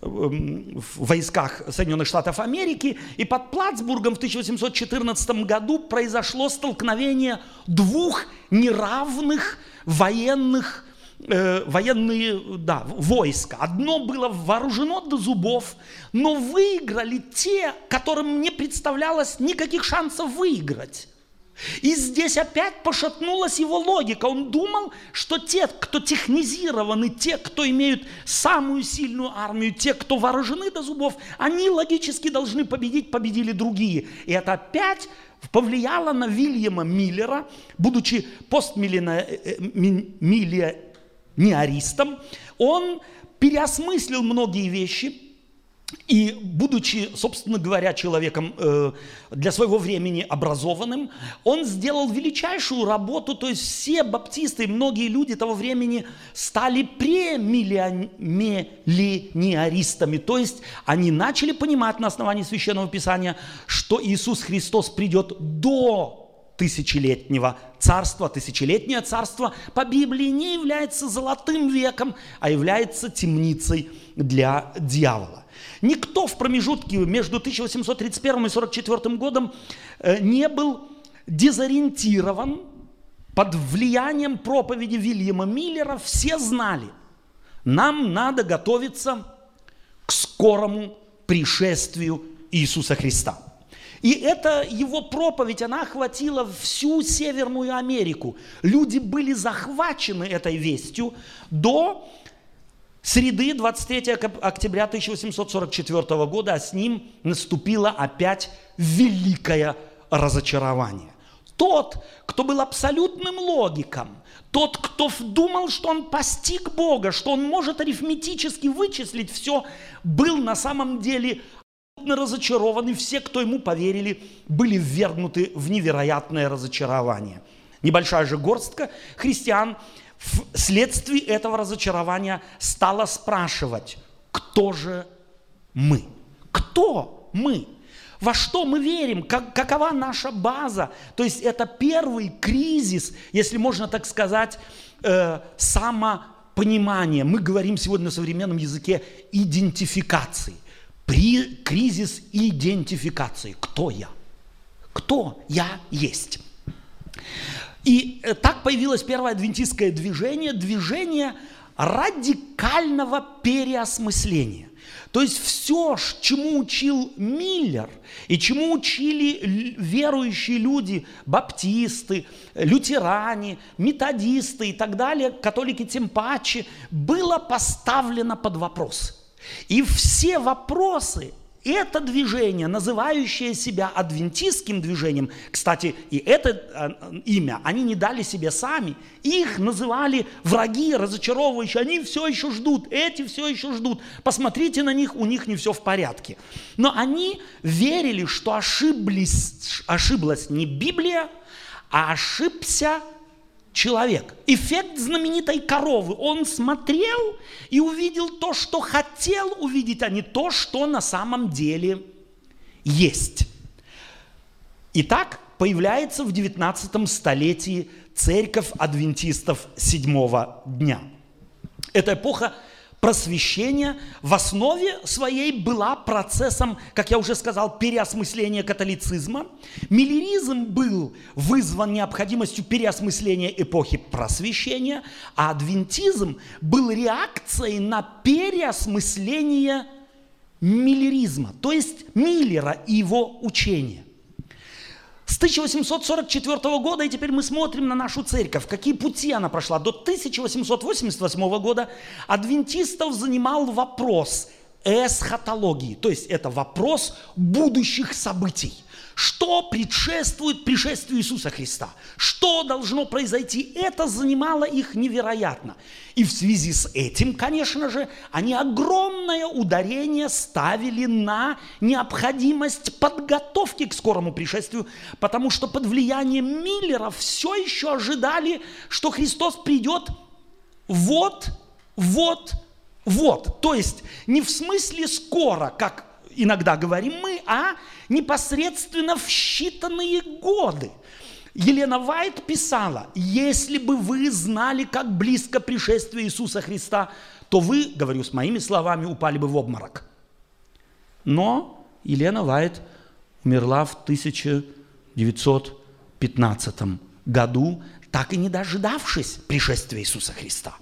в войсках Соединенных Штатов Америки, и под Плацбургом в 1814 году произошло столкновение двух неравных военных э, военные, да, войска. Одно было вооружено до зубов, но выиграли те, которым не представлялось никаких шансов выиграть. И здесь опять пошатнулась его логика. Он думал, что те, кто технизированы, те, кто имеют самую сильную армию, те, кто вооружены до зубов, они логически должны победить, победили другие. И это опять повлияло на Вильяма Миллера, будучи постмиллиона э, неаристом, он переосмыслил многие вещи, и будучи, собственно говоря, человеком э, для своего времени образованным, он сделал величайшую работу, то есть все баптисты, многие люди того времени стали премиллионеристами, то есть они начали понимать на основании Священного Писания, что Иисус Христос придет до тысячелетнего царства. Тысячелетнее царство по Библии не является золотым веком, а является темницей для дьявола. Никто в промежутке между 1831 и 1844 годом э, не был дезориентирован под влиянием проповеди Вильяма Миллера. Все знали, нам надо готовиться к скорому пришествию Иисуса Христа. И эта его проповедь, она охватила всю Северную Америку. Люди были захвачены этой вестью до среды 23 октября 1844 года, а с ним наступило опять великое разочарование. Тот, кто был абсолютным логиком, тот, кто думал, что он постиг Бога, что он может арифметически вычислить все, был на самом деле разочарован, и все, кто ему поверили, были ввергнуты в невероятное разочарование. Небольшая же горстка христиан вследствие этого разочарования стала спрашивать, кто же мы? Кто мы? Во что мы верим? Как, какова наша база? То есть это первый кризис, если можно так сказать, э, самопонимания. Мы говорим сегодня на современном языке идентификации. При, кризис идентификации. Кто я? Кто я есть? И э, так появилось первое адвентистское движение, движение радикального переосмысления. То есть все, чему учил Миллер и чему учили верующие люди, баптисты, лютеране, методисты и так далее, католики тем паче, было поставлено под вопрос. И все вопросы это движение, называющее себя адвентистским движением, кстати, и это э, имя они не дали себе сами, их называли враги, разочаровывающие, они все еще ждут, эти все еще ждут, посмотрите на них, у них не все в порядке. Но они верили, что ошиблись, ошиблась не Библия, а ошибся человек. Эффект знаменитой коровы. Он смотрел и увидел то, что хотел увидеть, а не то, что на самом деле есть. Итак, появляется в 19 столетии церковь адвентистов седьмого дня. Эта эпоха просвещение в основе своей была процессом, как я уже сказал, переосмысления католицизма. Миллеризм был вызван необходимостью переосмысления эпохи просвещения, а адвентизм был реакцией на переосмысление миллеризма, то есть Миллера и его учения. С 1844 года, и теперь мы смотрим на нашу церковь, какие пути она прошла. До 1888 года адвентистов занимал вопрос эсхатологии, то есть это вопрос будущих событий. Что предшествует пришествию Иисуса Христа? Что должно произойти? Это занимало их невероятно. И в связи с этим, конечно же, они огромное ударение ставили на необходимость подготовки к скорому пришествию, потому что под влиянием Миллера все еще ожидали, что Христос придет вот, вот, вот. То есть не в смысле скоро, как иногда говорим мы, а непосредственно в считанные годы. Елена Вайт писала, если бы вы знали, как близко пришествие Иисуса Христа, то вы, говорю с моими словами, упали бы в обморок. Но Елена Вайт умерла в 1915 году, так и не дождавшись пришествия Иисуса Христа.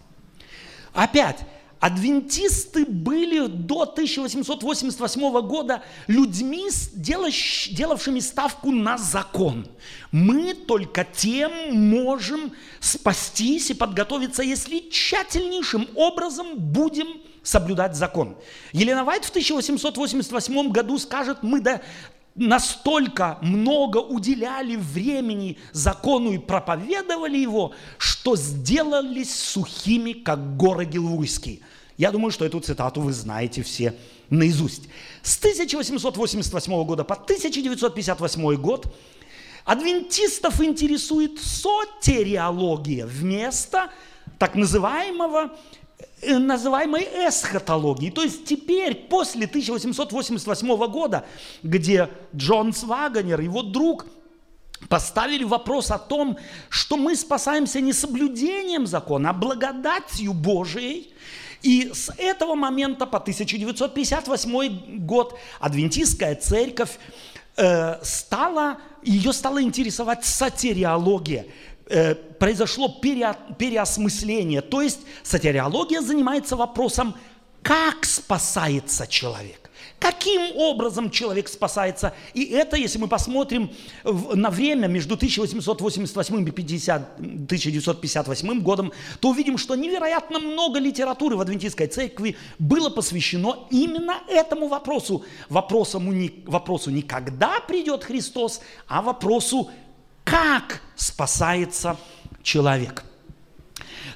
Опять, Адвентисты были до 1888 года людьми, делавшими ставку на закон. Мы только тем можем спастись и подготовиться, если тщательнейшим образом будем соблюдать закон. Елена Вайт в 1888 году скажет, мы до настолько много уделяли времени закону и проповедовали его, что сделались сухими, как горы Гилвуйские. Я думаю, что эту цитату вы знаете все наизусть. С 1888 года по 1958 год адвентистов интересует сотериология вместо так называемого называемой эсхатологии. То есть теперь, после 1888 года, где Джонс Вагонер, его друг, поставили вопрос о том, что мы спасаемся не соблюдением закона, а благодатью Божией, и с этого момента по 1958 год адвентистская церковь э, стала, ее стала интересовать сатериология, Э, произошло пере, переосмысление. То есть сатириология занимается вопросом, как спасается человек. Каким образом человек спасается? И это, если мы посмотрим на время между 1888 и 50, 1958 годом, то увидим, что невероятно много литературы в Адвентистской церкви было посвящено именно этому вопросу. Вопросу не, вопросу не когда придет Христос, а вопросу как спасается человек.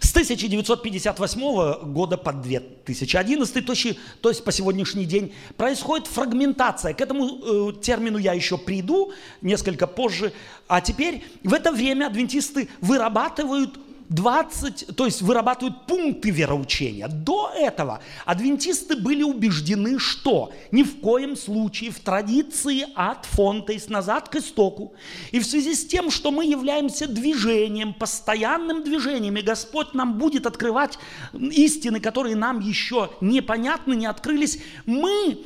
С 1958 года по 2011, то есть, то есть по сегодняшний день, происходит фрагментация. К этому э, термину я еще приду несколько позже. А теперь в это время адвентисты вырабатывают 20, то есть вырабатывают пункты вероучения. До этого адвентисты были убеждены, что ни в коем случае в традиции от фонта есть назад к истоку. И в связи с тем, что мы являемся движением, постоянным движением, и Господь нам будет открывать истины, которые нам еще непонятны, не открылись, мы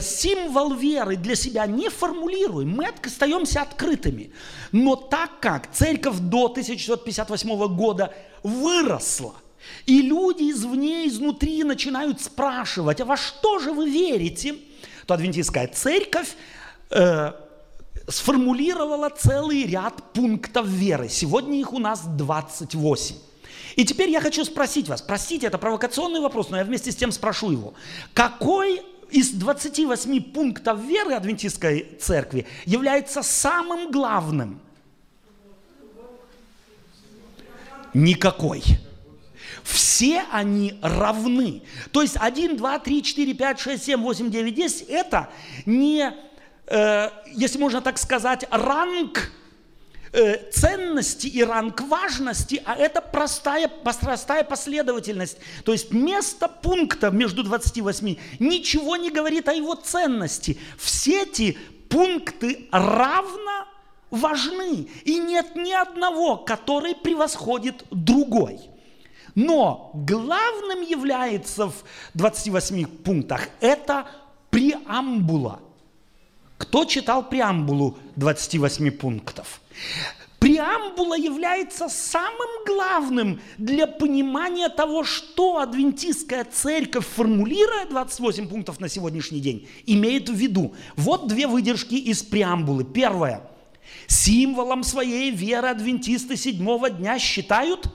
символ веры для себя не формулируем, мы остаемся открытыми. Но так как церковь до 1658 года выросла, и люди извне, изнутри начинают спрашивать, а во что же вы верите, то адвентистская церковь э, сформулировала целый ряд пунктов веры. Сегодня их у нас 28. И теперь я хочу спросить вас, простите, это провокационный вопрос, но я вместе с тем спрошу его. Какой из 28 пунктов веры адвентистской церкви является самым главным? Никакой. Все они равны. То есть 1, 2, 3, 4, 5, 6, 7, 8, 9, 10 это не, э, если можно так сказать, ранг Э, ценности и ранг важности, а это простая, простая последовательность. То есть место пункта между 28 ничего не говорит о его ценности. Все эти пункты равно важны. И нет ни одного, который превосходит другой. Но главным является в 28 пунктах это преамбула. Кто читал преамбулу 28 пунктов? Преамбула является самым главным для понимания того, что адвентистская церковь, формулируя 28 пунктов на сегодняшний день, имеет в виду. Вот две выдержки из преамбулы. Первое. Символом своей веры адвентисты седьмого дня считают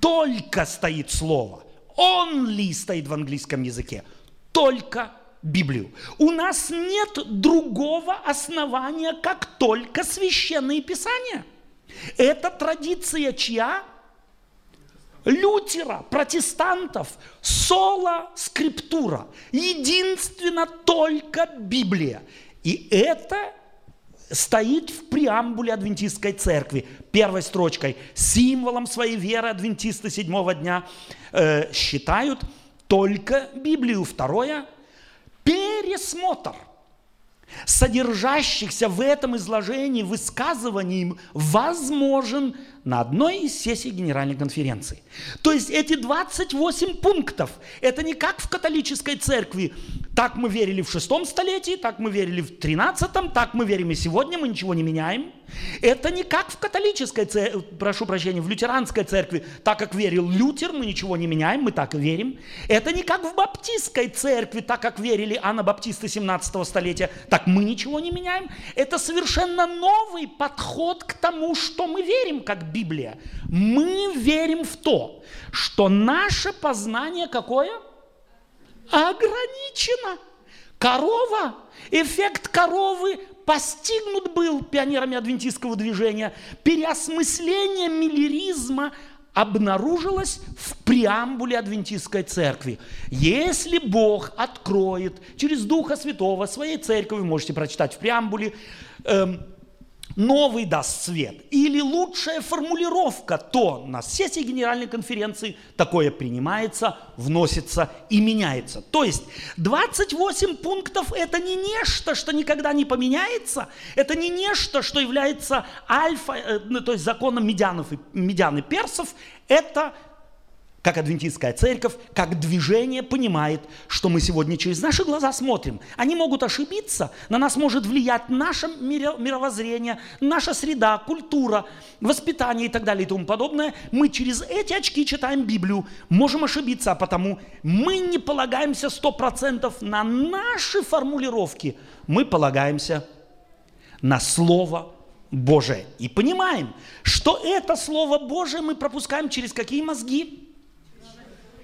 только стоит слово. Only стоит в английском языке. Только Библию. У нас нет другого основания, как только священные писания. Это традиция чья? Лютера, протестантов, соло скриптура. Единственно только Библия. И это стоит в преамбуле адвентистской церкви. Первой строчкой. Символом своей веры адвентисты седьмого дня э, считают только Библию. Второе – пересмотр содержащихся в этом изложении, высказываний возможен на одной из сессий Генеральной конференции. То есть эти 28 пунктов, это не как в католической церкви, так мы верили в шестом столетии, так мы верили в тринадцатом, так мы верим и сегодня, мы ничего не меняем. Это не как в католической церкви, прошу прощения, в лютеранской церкви, так как верил Лютер, мы ничего не меняем, мы так и верим. Это не как в баптистской церкви, так как верили анабаптисты 17 столетия, так мы ничего не меняем. Это совершенно новый подход к тому, что мы верим, как Библия. Мы верим в то, что наше познание какое? Ограничено. Корова, эффект коровы постигнут был пионерами адвентистского движения. Переосмысление миллеризма обнаружилось в преамбуле адвентистской церкви. Если Бог откроет через Духа Святого своей церкви, вы можете прочитать в преамбуле, эм, новый даст свет. Или лучшая формулировка, то на сессии Генеральной конференции такое принимается, вносится и меняется. То есть 28 пунктов это не нечто, что никогда не поменяется, это не нечто, что является альфа, э, ну, то есть законом медианов и, медиан и персов, это как адвентистская церковь, как движение понимает, что мы сегодня через наши глаза смотрим. Они могут ошибиться, на нас может влиять наше мировоззрение, наша среда, культура, воспитание и так далее и тому подобное. Мы через эти очки читаем Библию, можем ошибиться, а потому мы не полагаемся 100% на наши формулировки, мы полагаемся на Слово Божие. И понимаем, что это Слово Божие мы пропускаем через какие мозги?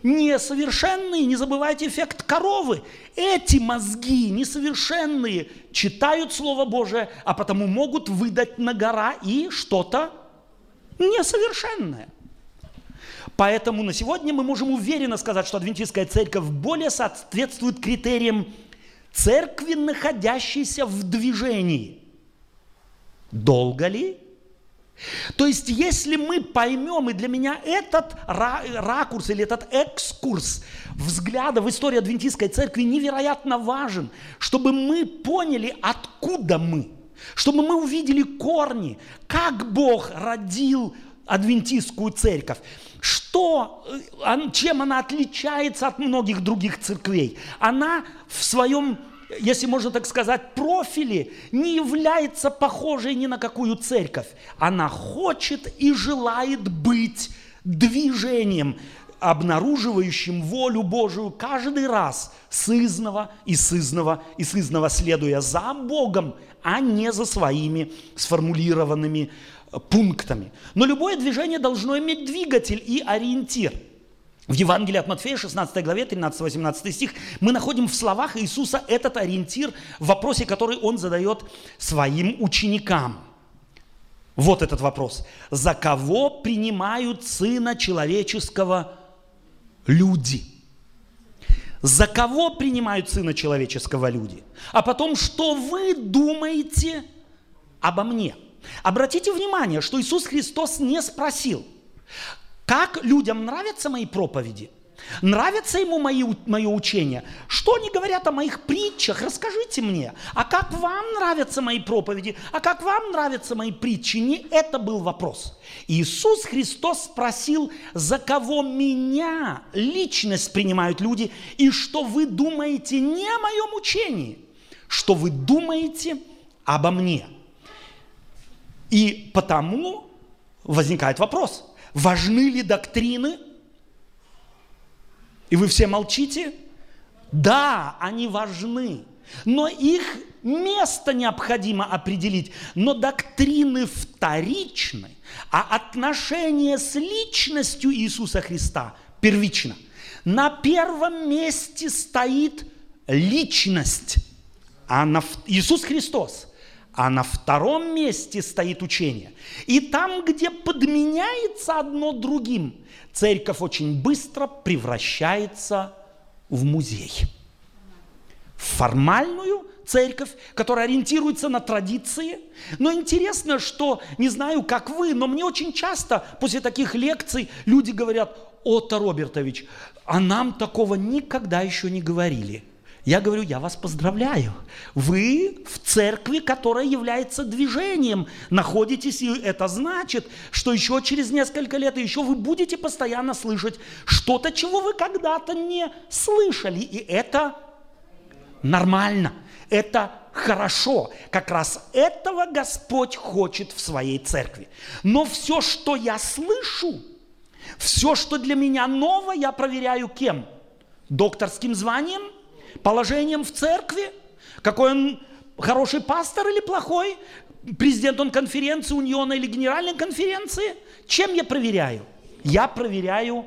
Несовершенные, не забывайте эффект коровы. Эти мозги несовершенные читают Слово Божие, а потому могут выдать на гора и что-то несовершенное. Поэтому на сегодня мы можем уверенно сказать, что адвентистская церковь более соответствует критериям церкви, находящейся в движении. Долго ли? То есть, если мы поймем, и для меня этот ракурс или этот экскурс взгляда в историю адвентистской церкви невероятно важен, чтобы мы поняли, откуда мы, чтобы мы увидели корни, как Бог родил адвентистскую церковь, что, э, чем она отличается от многих других церквей. Она в своем если можно так сказать, профиле не является похожей ни на какую церковь. Она хочет и желает быть движением, обнаруживающим волю Божию каждый раз сызного и сызного и сызного, следуя за Богом, а не за своими сформулированными э, пунктами. Но любое движение должно иметь двигатель и ориентир – в Евангелии от Матфея, 16 главе, 13-18 стих, мы находим в словах Иисуса этот ориентир в вопросе, который Он задает своим ученикам. Вот этот вопрос. За кого принимают Сына Человеческого люди? За кого принимают Сына Человеческого люди? А потом, что вы думаете обо мне? Обратите внимание, что Иисус Христос не спросил, как людям нравятся мои проповеди? Нравится ему мои, мое учение? Что они говорят о моих притчах? Расскажите мне. А как вам нравятся мои проповеди? А как вам нравятся мои притчи? Не это был вопрос. Иисус Христос спросил, за кого меня личность принимают люди, и что вы думаете не о моем учении, что вы думаете обо мне. И потому возникает вопрос – Важны ли доктрины? И вы все молчите? Да, они важны. Но их место необходимо определить. Но доктрины вторичны, а отношение с личностью Иисуса Христа первично. На первом месте стоит личность. А на, Иисус Христос а на втором месте стоит учение. И там, где подменяется одно другим, церковь очень быстро превращается в музей. Формальную церковь, которая ориентируется на традиции. Но интересно, что, не знаю, как вы, но мне очень часто после таких лекций люди говорят, Отто Робертович, а нам такого никогда еще не говорили – я говорю, я вас поздравляю. Вы в церкви, которая является движением, находитесь, и это значит, что еще через несколько лет, еще вы будете постоянно слышать что-то, чего вы когда-то не слышали. И это нормально, это хорошо. Как раз этого Господь хочет в своей церкви. Но все, что я слышу, все, что для меня ново, я проверяю кем? Докторским званием – положением в церкви, какой он хороший пастор или плохой, президент он конференции, униона или генеральной конференции. Чем я проверяю? Я проверяю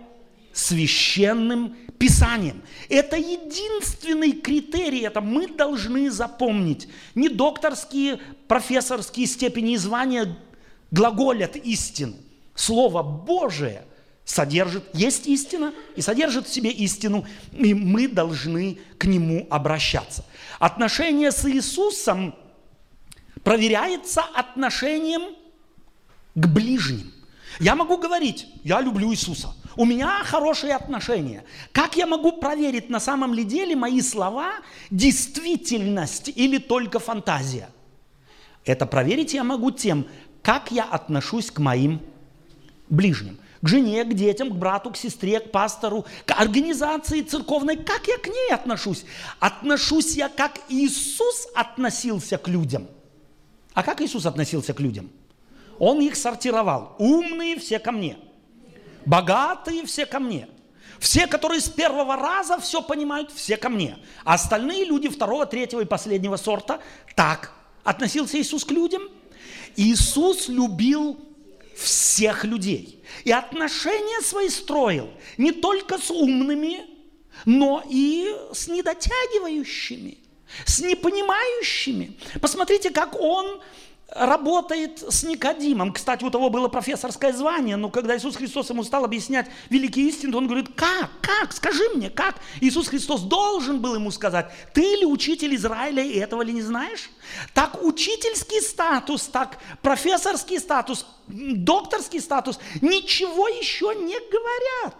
священным Писанием. Это единственный критерий, это мы должны запомнить. Не докторские, профессорские степени и звания глаголят истину. Слово Божие содержит, есть истина и содержит в себе истину, и мы должны к нему обращаться. Отношение с Иисусом проверяется отношением к ближним. Я могу говорить, я люблю Иисуса, у меня хорошие отношения. Как я могу проверить, на самом ли деле мои слова действительность или только фантазия? Это проверить я могу тем, как я отношусь к моим ближним к жене, к детям, к брату, к сестре, к пастору, к организации церковной. Как я к ней отношусь? Отношусь я, как Иисус относился к людям. А как Иисус относился к людям? Он их сортировал. Умные все ко мне. Богатые все ко мне. Все, которые с первого раза все понимают, все ко мне. А остальные люди второго, третьего и последнего сорта, так относился Иисус к людям. Иисус любил всех людей. И отношения свои строил не только с умными, но и с недотягивающими, с непонимающими. Посмотрите, как он работает с Никодимом. Кстати, у того было профессорское звание, но когда Иисус Христос ему стал объяснять великие истины, он говорит, как, как, скажи мне, как? Иисус Христос должен был ему сказать, ты ли учитель Израиля и этого ли не знаешь? Так учительский статус, так профессорский статус, докторский статус ничего еще не говорят.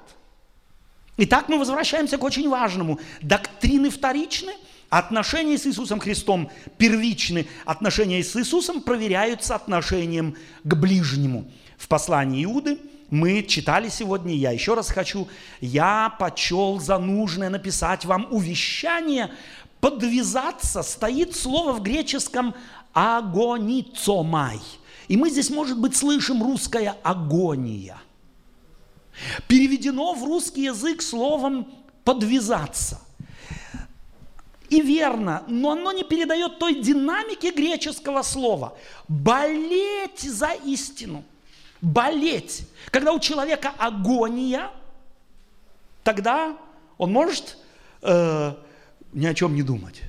Итак, мы возвращаемся к очень важному. Доктрины вторичны – Отношения с Иисусом Христом первичны. Отношения с Иисусом проверяются отношением к ближнему. В послании Иуды мы читали сегодня, я еще раз хочу, я почел за нужное написать вам увещание, подвязаться, стоит слово в греческом агоницомай. И мы здесь, может быть, слышим русское агония. Переведено в русский язык словом подвязаться – и верно, но оно не передает той динамики греческого слова. Болеть за истину. Болеть. Когда у человека агония, тогда он может э, ни о чем не думать.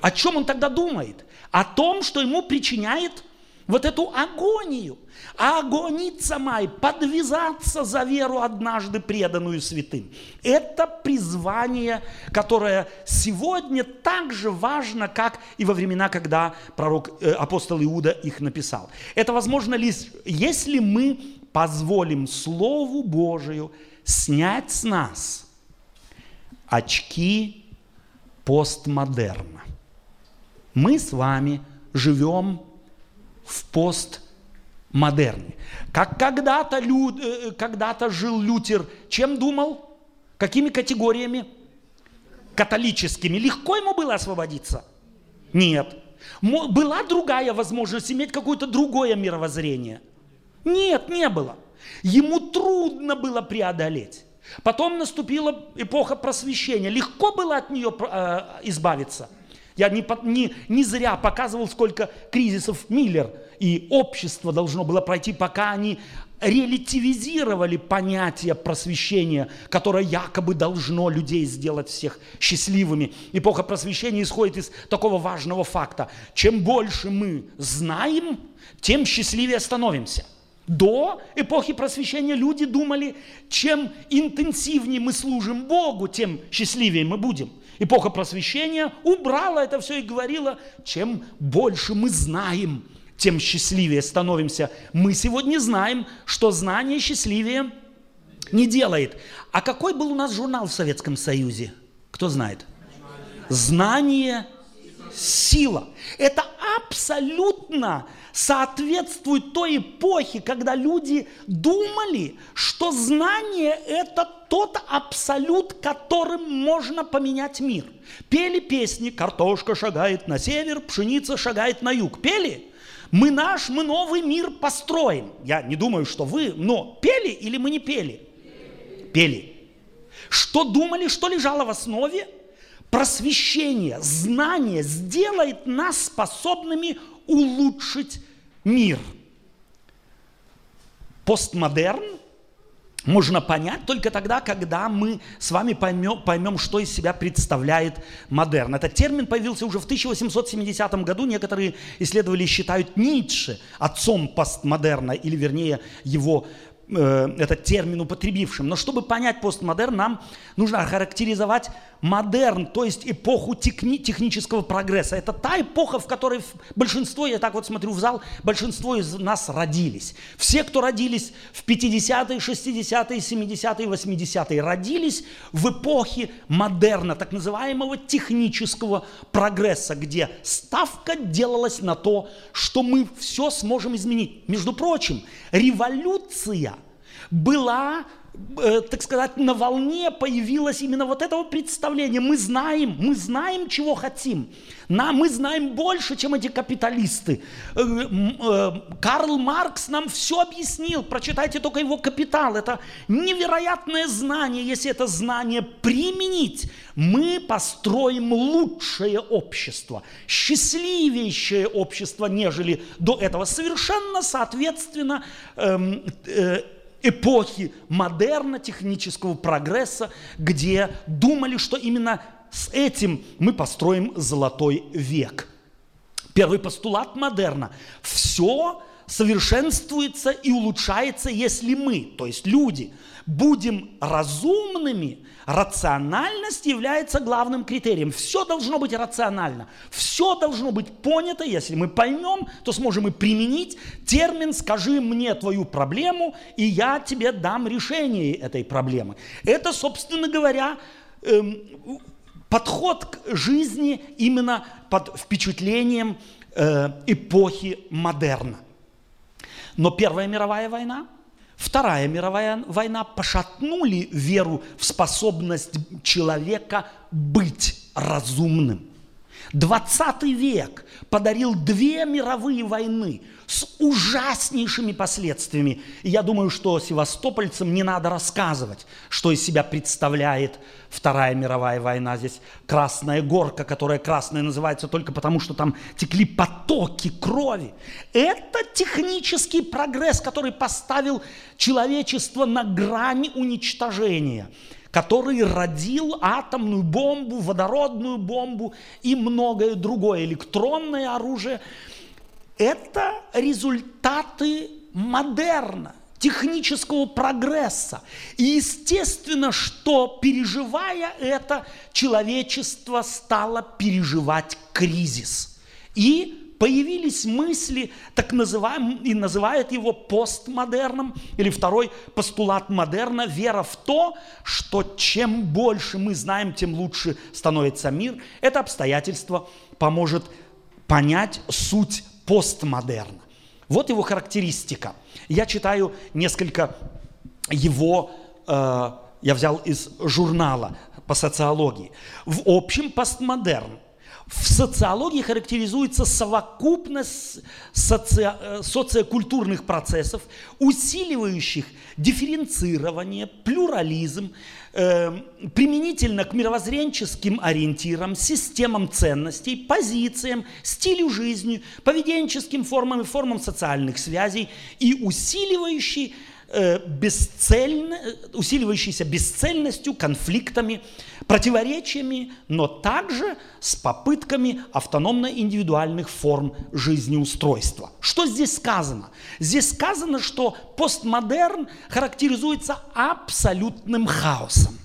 О чем он тогда думает? О том, что ему причиняет вот эту агонию. А агониться май, подвязаться за веру однажды преданную святым. Это призвание, которое сегодня так же важно, как и во времена, когда пророк, э, апостол Иуда их написал. Это возможно лишь, если мы позволим Слову Божию снять с нас очки постмодерна. Мы с вами живем в постмодерне. Как когда-то, Лю, э, когда-то жил Лютер, чем думал? Какими категориями? Католическими. Легко ему было освободиться? Нет. Была другая возможность иметь какое-то другое мировоззрение? Нет, не было. Ему трудно было преодолеть. Потом наступила эпоха просвещения. Легко было от нее э, избавиться? Я не, не, не зря показывал, сколько кризисов Миллер и общество должно было пройти, пока они релятивизировали понятие просвещения, которое якобы должно людей сделать всех счастливыми. Эпоха просвещения исходит из такого важного факта. Чем больше мы знаем, тем счастливее становимся. До эпохи просвещения люди думали, чем интенсивнее мы служим Богу, тем счастливее мы будем эпоха просвещения убрала это все и говорила, чем больше мы знаем, тем счастливее становимся. Мы сегодня знаем, что знание счастливее не делает. А какой был у нас журнал в Советском Союзе? Кто знает? Знание – сила. Это абсолютно соответствует той эпохе, когда люди думали, что знание – это тот абсолют, которым можно поменять мир. Пели песни «Картошка шагает на север, пшеница шагает на юг». Пели? Мы наш, мы новый мир построим. Я не думаю, что вы, но пели или мы не пели? Пели. Что думали, что лежало в основе? Просвещение, знание сделает нас способными улучшить мир. Постмодерн можно понять только тогда, когда мы с вами поймем, поймем, что из себя представляет модерн. Этот термин появился уже в 1870 году. Некоторые исследователи считают Ницше отцом постмодерна, или вернее его Э, этот термин употребившим. Но чтобы понять постмодерн, нам нужно охарактеризовать модерн, то есть эпоху техни- технического прогресса. Это та эпоха, в которой большинство, я так вот смотрю в зал, большинство из нас родились. Все, кто родились в 50-е, 60-е, 70-е, 80-е, родились в эпохе модерна, так называемого технического прогресса, где ставка делалась на то, что мы все сможем изменить. Между прочим, революция была э, так сказать, на волне появилось именно вот этого представления. Мы знаем, мы знаем, чего хотим. На, мы знаем больше, чем эти капиталисты. Э, э, Карл Маркс нам все объяснил. Прочитайте только его «Капитал». Это невероятное знание. Если это знание применить, мы построим лучшее общество, счастливейшее общество, нежели до этого. Совершенно соответственно эм, э, эпохи модерна, технического прогресса, где думали, что именно с этим мы построим золотой век. Первый постулат модерна. Все совершенствуется и улучшается, если мы, то есть люди, будем разумными, рациональность является главным критерием. Все должно быть рационально, все должно быть понято. Если мы поймем, то сможем и применить термин «скажи мне твою проблему, и я тебе дам решение этой проблемы». Это, собственно говоря, эм, подход к жизни именно под впечатлением э, эпохи модерна. Но Первая мировая война, Вторая мировая война пошатнули веру в способность человека быть разумным. 20 век подарил две мировые войны с ужаснейшими последствиями. И я думаю, что севастопольцам не надо рассказывать, что из себя представляет Вторая мировая война. Здесь Красная Горка, которая красная называется только потому, что там текли потоки крови. Это технический прогресс, который поставил человечество на грани уничтожения который родил атомную бомбу, водородную бомбу и многое другое, электронное оружие. Это результаты модерна, технического прогресса. И естественно, что переживая это, человечество стало переживать кризис. И появились мысли, так называемые, и называют его постмодерном, или второй постулат модерна, вера в то, что чем больше мы знаем, тем лучше становится мир. Это обстоятельство поможет понять суть постмодерна. Вот его характеристика. Я читаю несколько его, э, я взял из журнала по социологии. В общем, постмодерн в социологии характеризуется совокупность соци... Э, социокультурных процессов, усиливающих дифференцирование, плюрализм, э, применительно к мировоззренческим ориентирам, системам ценностей, позициям, стилю жизни, поведенческим формам и формам социальных связей и усиливающий бесцельно, э, усиливающейся бесцельностью, конфликтами, противоречиями, но также с попытками автономно-индивидуальных форм жизнеустройства. Что здесь сказано? Здесь сказано, что постмодерн характеризуется абсолютным хаосом.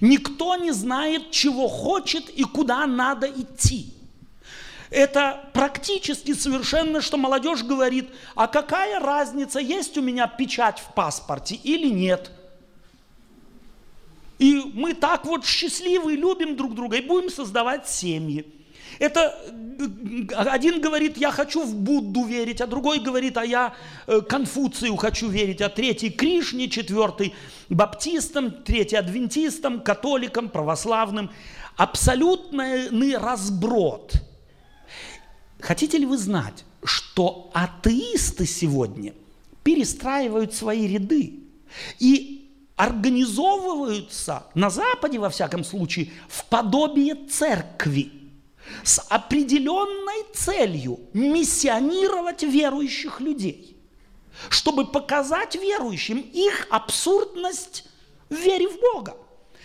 Никто не знает, чего хочет и куда надо идти. Это практически совершенно, что молодежь говорит, а какая разница, есть у меня печать в паспорте или нет. И мы так вот счастливы, любим друг друга и будем создавать семьи. Это один говорит, я хочу в Будду верить, а другой говорит, а я э, Конфуцию хочу верить, а третий Кришне, четвертый баптистам, третий адвентистам, католикам, православным. Абсолютный разброд – Хотите ли вы знать, что атеисты сегодня перестраивают свои ряды и организовываются на Западе, во всяком случае, в подобие церкви с определенной целью миссионировать верующих людей, чтобы показать верующим их абсурдность в вере в Бога.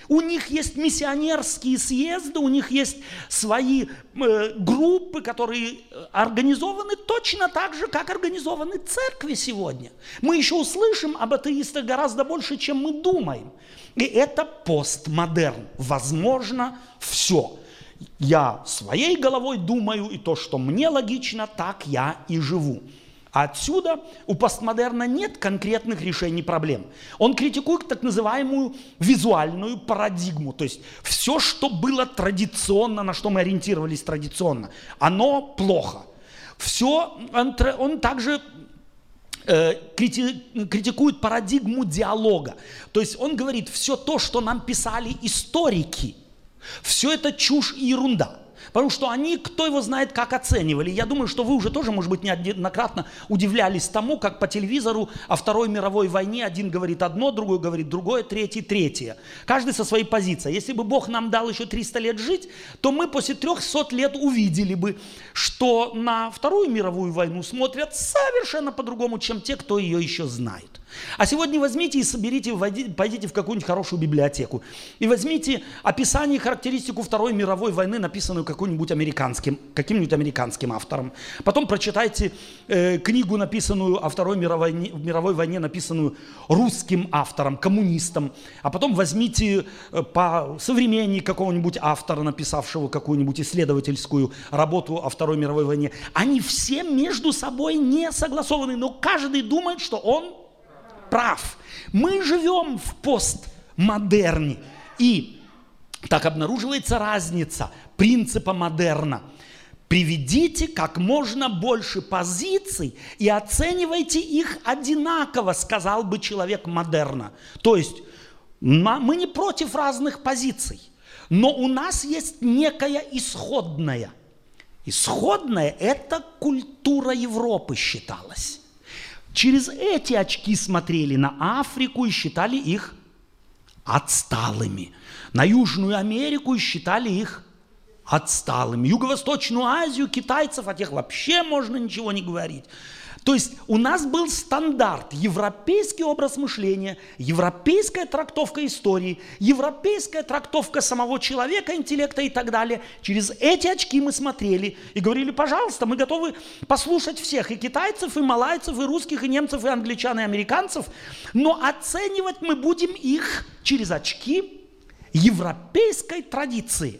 У них есть миссионерские съезды, у них есть свои э, группы, которые э, организованы точно так же, как организованы церкви сегодня. Мы еще услышим об атеистах гораздо больше, чем мы думаем. И это постмодерн. Возможно, все. Я своей головой думаю, и то, что мне логично, так я и живу. Отсюда у постмодерна нет конкретных решений проблем. Он критикует так называемую визуальную парадигму, то есть все, что было традиционно, на что мы ориентировались традиционно, оно плохо. Все, он, он также э, крити- критикует парадигму диалога. То есть он говорит, все то, что нам писали историки, все это чушь и ерунда. Потому что они, кто его знает, как оценивали. Я думаю, что вы уже тоже, может быть, неоднократно удивлялись тому, как по телевизору о Второй мировой войне один говорит одно, другой говорит другое, третий третье. Каждый со своей позицией. Если бы Бог нам дал еще 300 лет жить, то мы после 300 лет увидели бы, что на Вторую мировую войну смотрят совершенно по-другому, чем те, кто ее еще знает. А сегодня возьмите и соберите, пойдите в какую-нибудь хорошую библиотеку и возьмите описание, характеристику Второй мировой войны, написанную каким-нибудь американским, каким-нибудь американским автором. Потом прочитайте э, книгу, написанную о Второй мировой, мировой войне, написанную русским автором, коммунистом. А потом возьмите э, по современней какого-нибудь автора, написавшего какую-нибудь исследовательскую работу о Второй мировой войне. Они все между собой не согласованы, но каждый думает, что он прав. Мы живем в постмодерне. И так обнаруживается разница принципа модерна. Приведите как можно больше позиций и оценивайте их одинаково, сказал бы человек модерна. То есть мы не против разных позиций, но у нас есть некая исходная. Исходная – это культура Европы считалась. Через эти очки смотрели на Африку и считали их отсталыми. На Южную Америку и считали их отсталыми. Юго-Восточную Азию, китайцев, о тех вообще можно ничего не говорить. То есть у нас был стандарт, европейский образ мышления, европейская трактовка истории, европейская трактовка самого человека, интеллекта и так далее. Через эти очки мы смотрели и говорили, пожалуйста, мы готовы послушать всех, и китайцев, и малайцев, и русских, и немцев, и англичан, и американцев, но оценивать мы будем их через очки европейской традиции.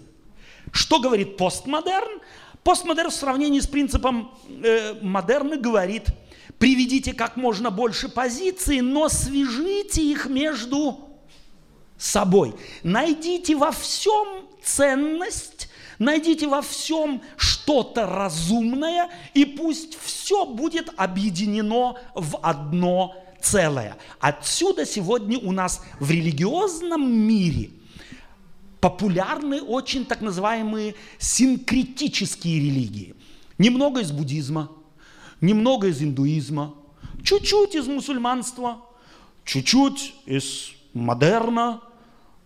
Что говорит постмодерн? Постмодерн в сравнении с принципом э, модерна говорит, приведите как можно больше позиций, но свяжите их между собой. Найдите во всем ценность, найдите во всем что-то разумное, и пусть все будет объединено в одно целое. Отсюда сегодня у нас в религиозном мире – популярны очень так называемые синкретические религии. Немного из буддизма, немного из индуизма, чуть-чуть из мусульманства, чуть-чуть из модерна,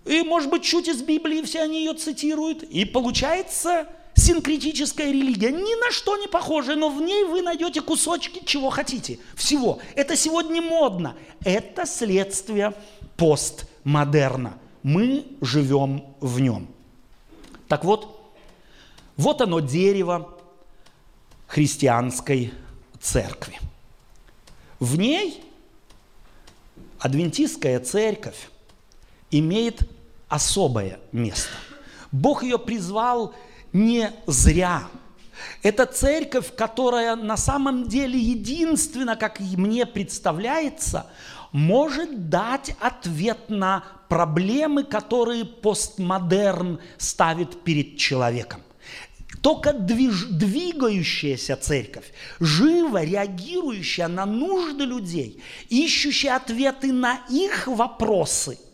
и, может быть, чуть из Библии, все они ее цитируют. И получается синкретическая религия, ни на что не похожая, но в ней вы найдете кусочки чего хотите, всего. Это сегодня модно. Это следствие постмодерна мы живем в нем. Так вот, вот оно дерево христианской церкви. В ней адвентистская церковь имеет особое место. Бог ее призвал не зря. Это церковь, которая на самом деле единственно, как мне представляется, может дать ответ на проблемы, которые постмодерн ставит перед человеком. Только движ, двигающаяся церковь, живо реагирующая на нужды людей, ищущая ответы на их вопросы –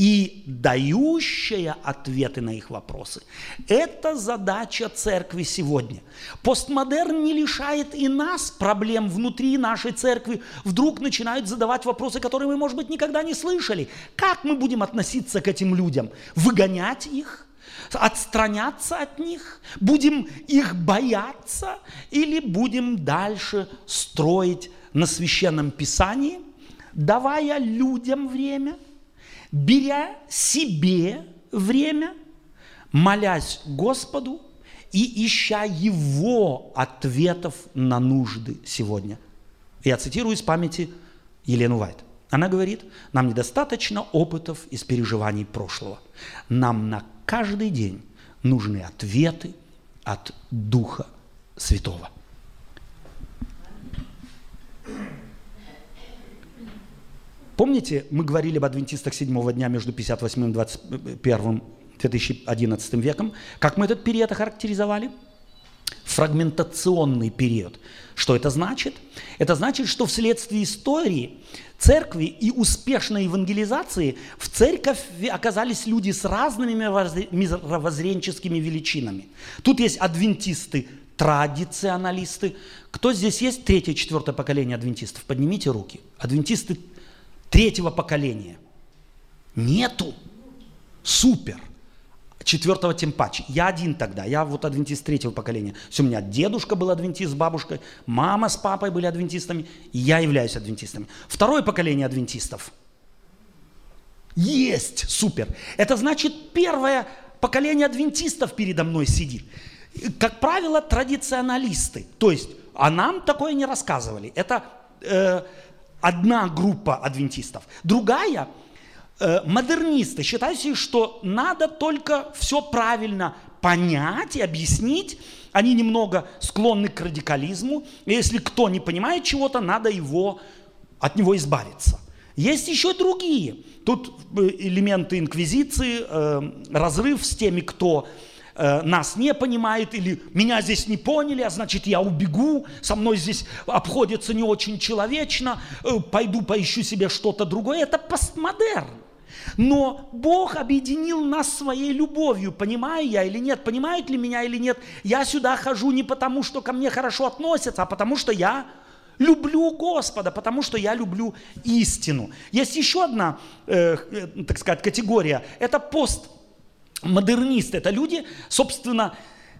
и дающая ответы на их вопросы. Это задача церкви сегодня. Постмодерн не лишает и нас проблем внутри нашей церкви. Вдруг начинают задавать вопросы, которые мы, может быть, никогда не слышали. Как мы будем относиться к этим людям? Выгонять их? Отстраняться от них? Будем их бояться? Или будем дальше строить на священном писании, давая людям время – беря себе время, молясь Господу и ища Его ответов на нужды сегодня. Я цитирую из памяти Елену Вайт. Она говорит, нам недостаточно опытов из переживаний прошлого. Нам на каждый день нужны ответы от Духа Святого. Помните, мы говорили об адвентистах седьмого дня между 58 и 21 2011 веком? Как мы этот период охарактеризовали? Фрагментационный период. Что это значит? Это значит, что вследствие истории церкви и успешной евангелизации в церковь оказались люди с разными мировоззренческими величинами. Тут есть адвентисты, традиционалисты. Кто здесь есть третье, четвертое поколение адвентистов? Поднимите руки. Адвентисты третьего поколения. Нету. Супер четвертого тем паче. Я один тогда, я вот адвентист третьего поколения. Все, у меня дедушка был адвентист с бабушкой, мама с папой были адвентистами, и я являюсь адвентистами. Второе поколение адвентистов. Есть, супер. Это значит, первое поколение адвентистов передо мной сидит. Как правило, традиционалисты. То есть, а нам такое не рассказывали. Это э, одна группа адвентистов. Другая – Э, модернисты считают, что надо только все правильно понять и объяснить. Они немного склонны к радикализму. И если кто не понимает чего-то, надо его, от него избавиться. Есть еще другие. Тут э, элементы инквизиции, э, разрыв с теми, кто нас не понимает или меня здесь не поняли, а значит я убегу, со мной здесь обходится не очень человечно, пойду поищу себе что-то другое. Это постмодерн. Но Бог объединил нас своей любовью. Понимаю я или нет, понимают ли меня или нет. Я сюда хожу не потому, что ко мне хорошо относятся, а потому что я люблю Господа, потому что я люблю истину. Есть еще одна, э, э так сказать, категория. Это постмодернисты. Это люди, собственно,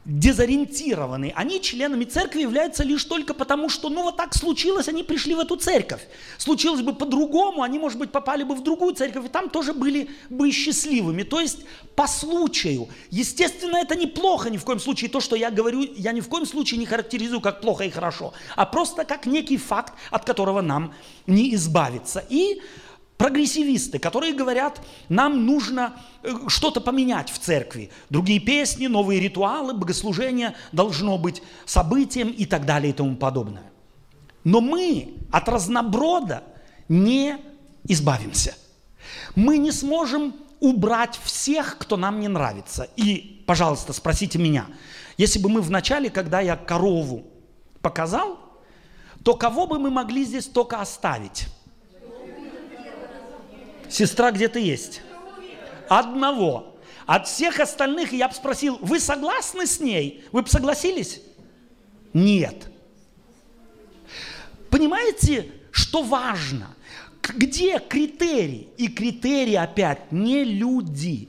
дезориентированы. Они членами церкви являются лишь только потому, что ну вот так случилось, они пришли в эту церковь. Случилось бы по-другому, они, может быть, попали бы в другую церковь, и там тоже были бы счастливыми. То есть по случаю. Естественно, это неплохо ни в коем случае. То, что я говорю, я ни в коем случае не характеризую как плохо и хорошо, а просто как некий факт, от которого нам не избавиться. И прогрессивисты, которые говорят, нам нужно э, что-то поменять в церкви. Другие песни, новые ритуалы, богослужение должно быть событием и так далее и тому подобное. Но мы от разноброда не избавимся. Мы не сможем убрать всех, кто нам не нравится. И, пожалуйста, спросите меня, если бы мы вначале, когда я корову показал, то кого бы мы могли здесь только оставить? Сестра где-то есть. Одного. От всех остальных я бы спросил, вы согласны с ней? Вы бы согласились? Нет. Понимаете, что важно? Где критерий? И критерий опять не люди.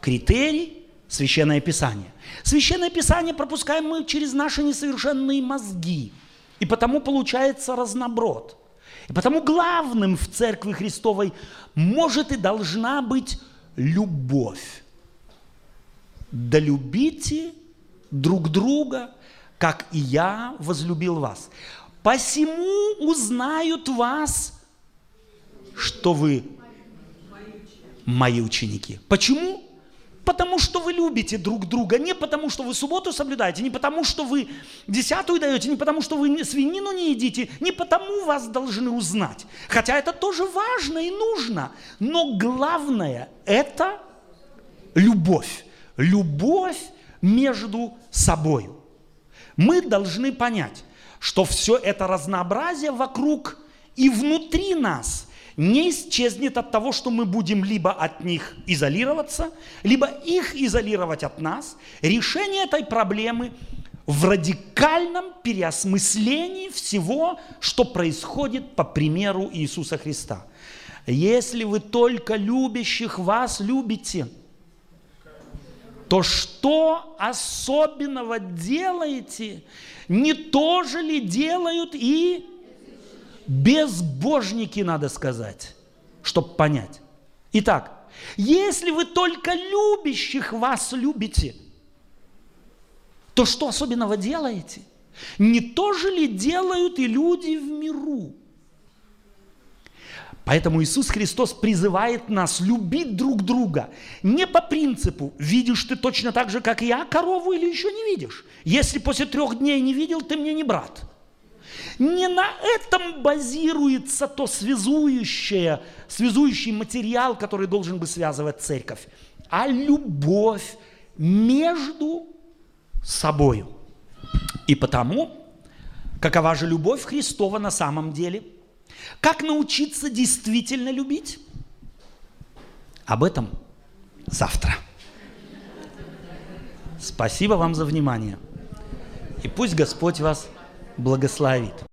Критерий – Священное Писание. Священное Писание пропускаем мы через наши несовершенные мозги. И потому получается разноброд – и потому главным в Церкви Христовой может и должна быть любовь. Да любите друг друга, как и я возлюбил вас. Посему узнают вас, что вы мои ученики. Почему? Потому что вы любите друг друга, не потому что вы субботу соблюдаете, не потому что вы десятую даете, не потому что вы свинину не едите, не потому вас должны узнать. Хотя это тоже важно и нужно. Но главное – это любовь. Любовь между собой. Мы должны понять, что все это разнообразие вокруг и внутри нас – не исчезнет от того, что мы будем либо от них изолироваться, либо их изолировать от нас. Решение этой проблемы в радикальном переосмыслении всего, что происходит по примеру Иисуса Христа. Если вы только любящих вас любите, то что особенного делаете? Не то же ли делают и безбожники, надо сказать, чтобы понять. Итак, если вы только любящих вас любите, то что особенного делаете? Не то же ли делают и люди в миру? Поэтому Иисус Христос призывает нас любить друг друга не по принципу «видишь ты точно так же, как я, корову или еще не видишь?» Если после трех дней не видел, ты мне не брат – не на этом базируется то связующее, связующий материал, который должен бы связывать церковь, а любовь между собою. И потому, какова же любовь Христова на самом деле? Как научиться действительно любить? Об этом завтра. Спасибо вам за внимание. И пусть Господь вас благословит.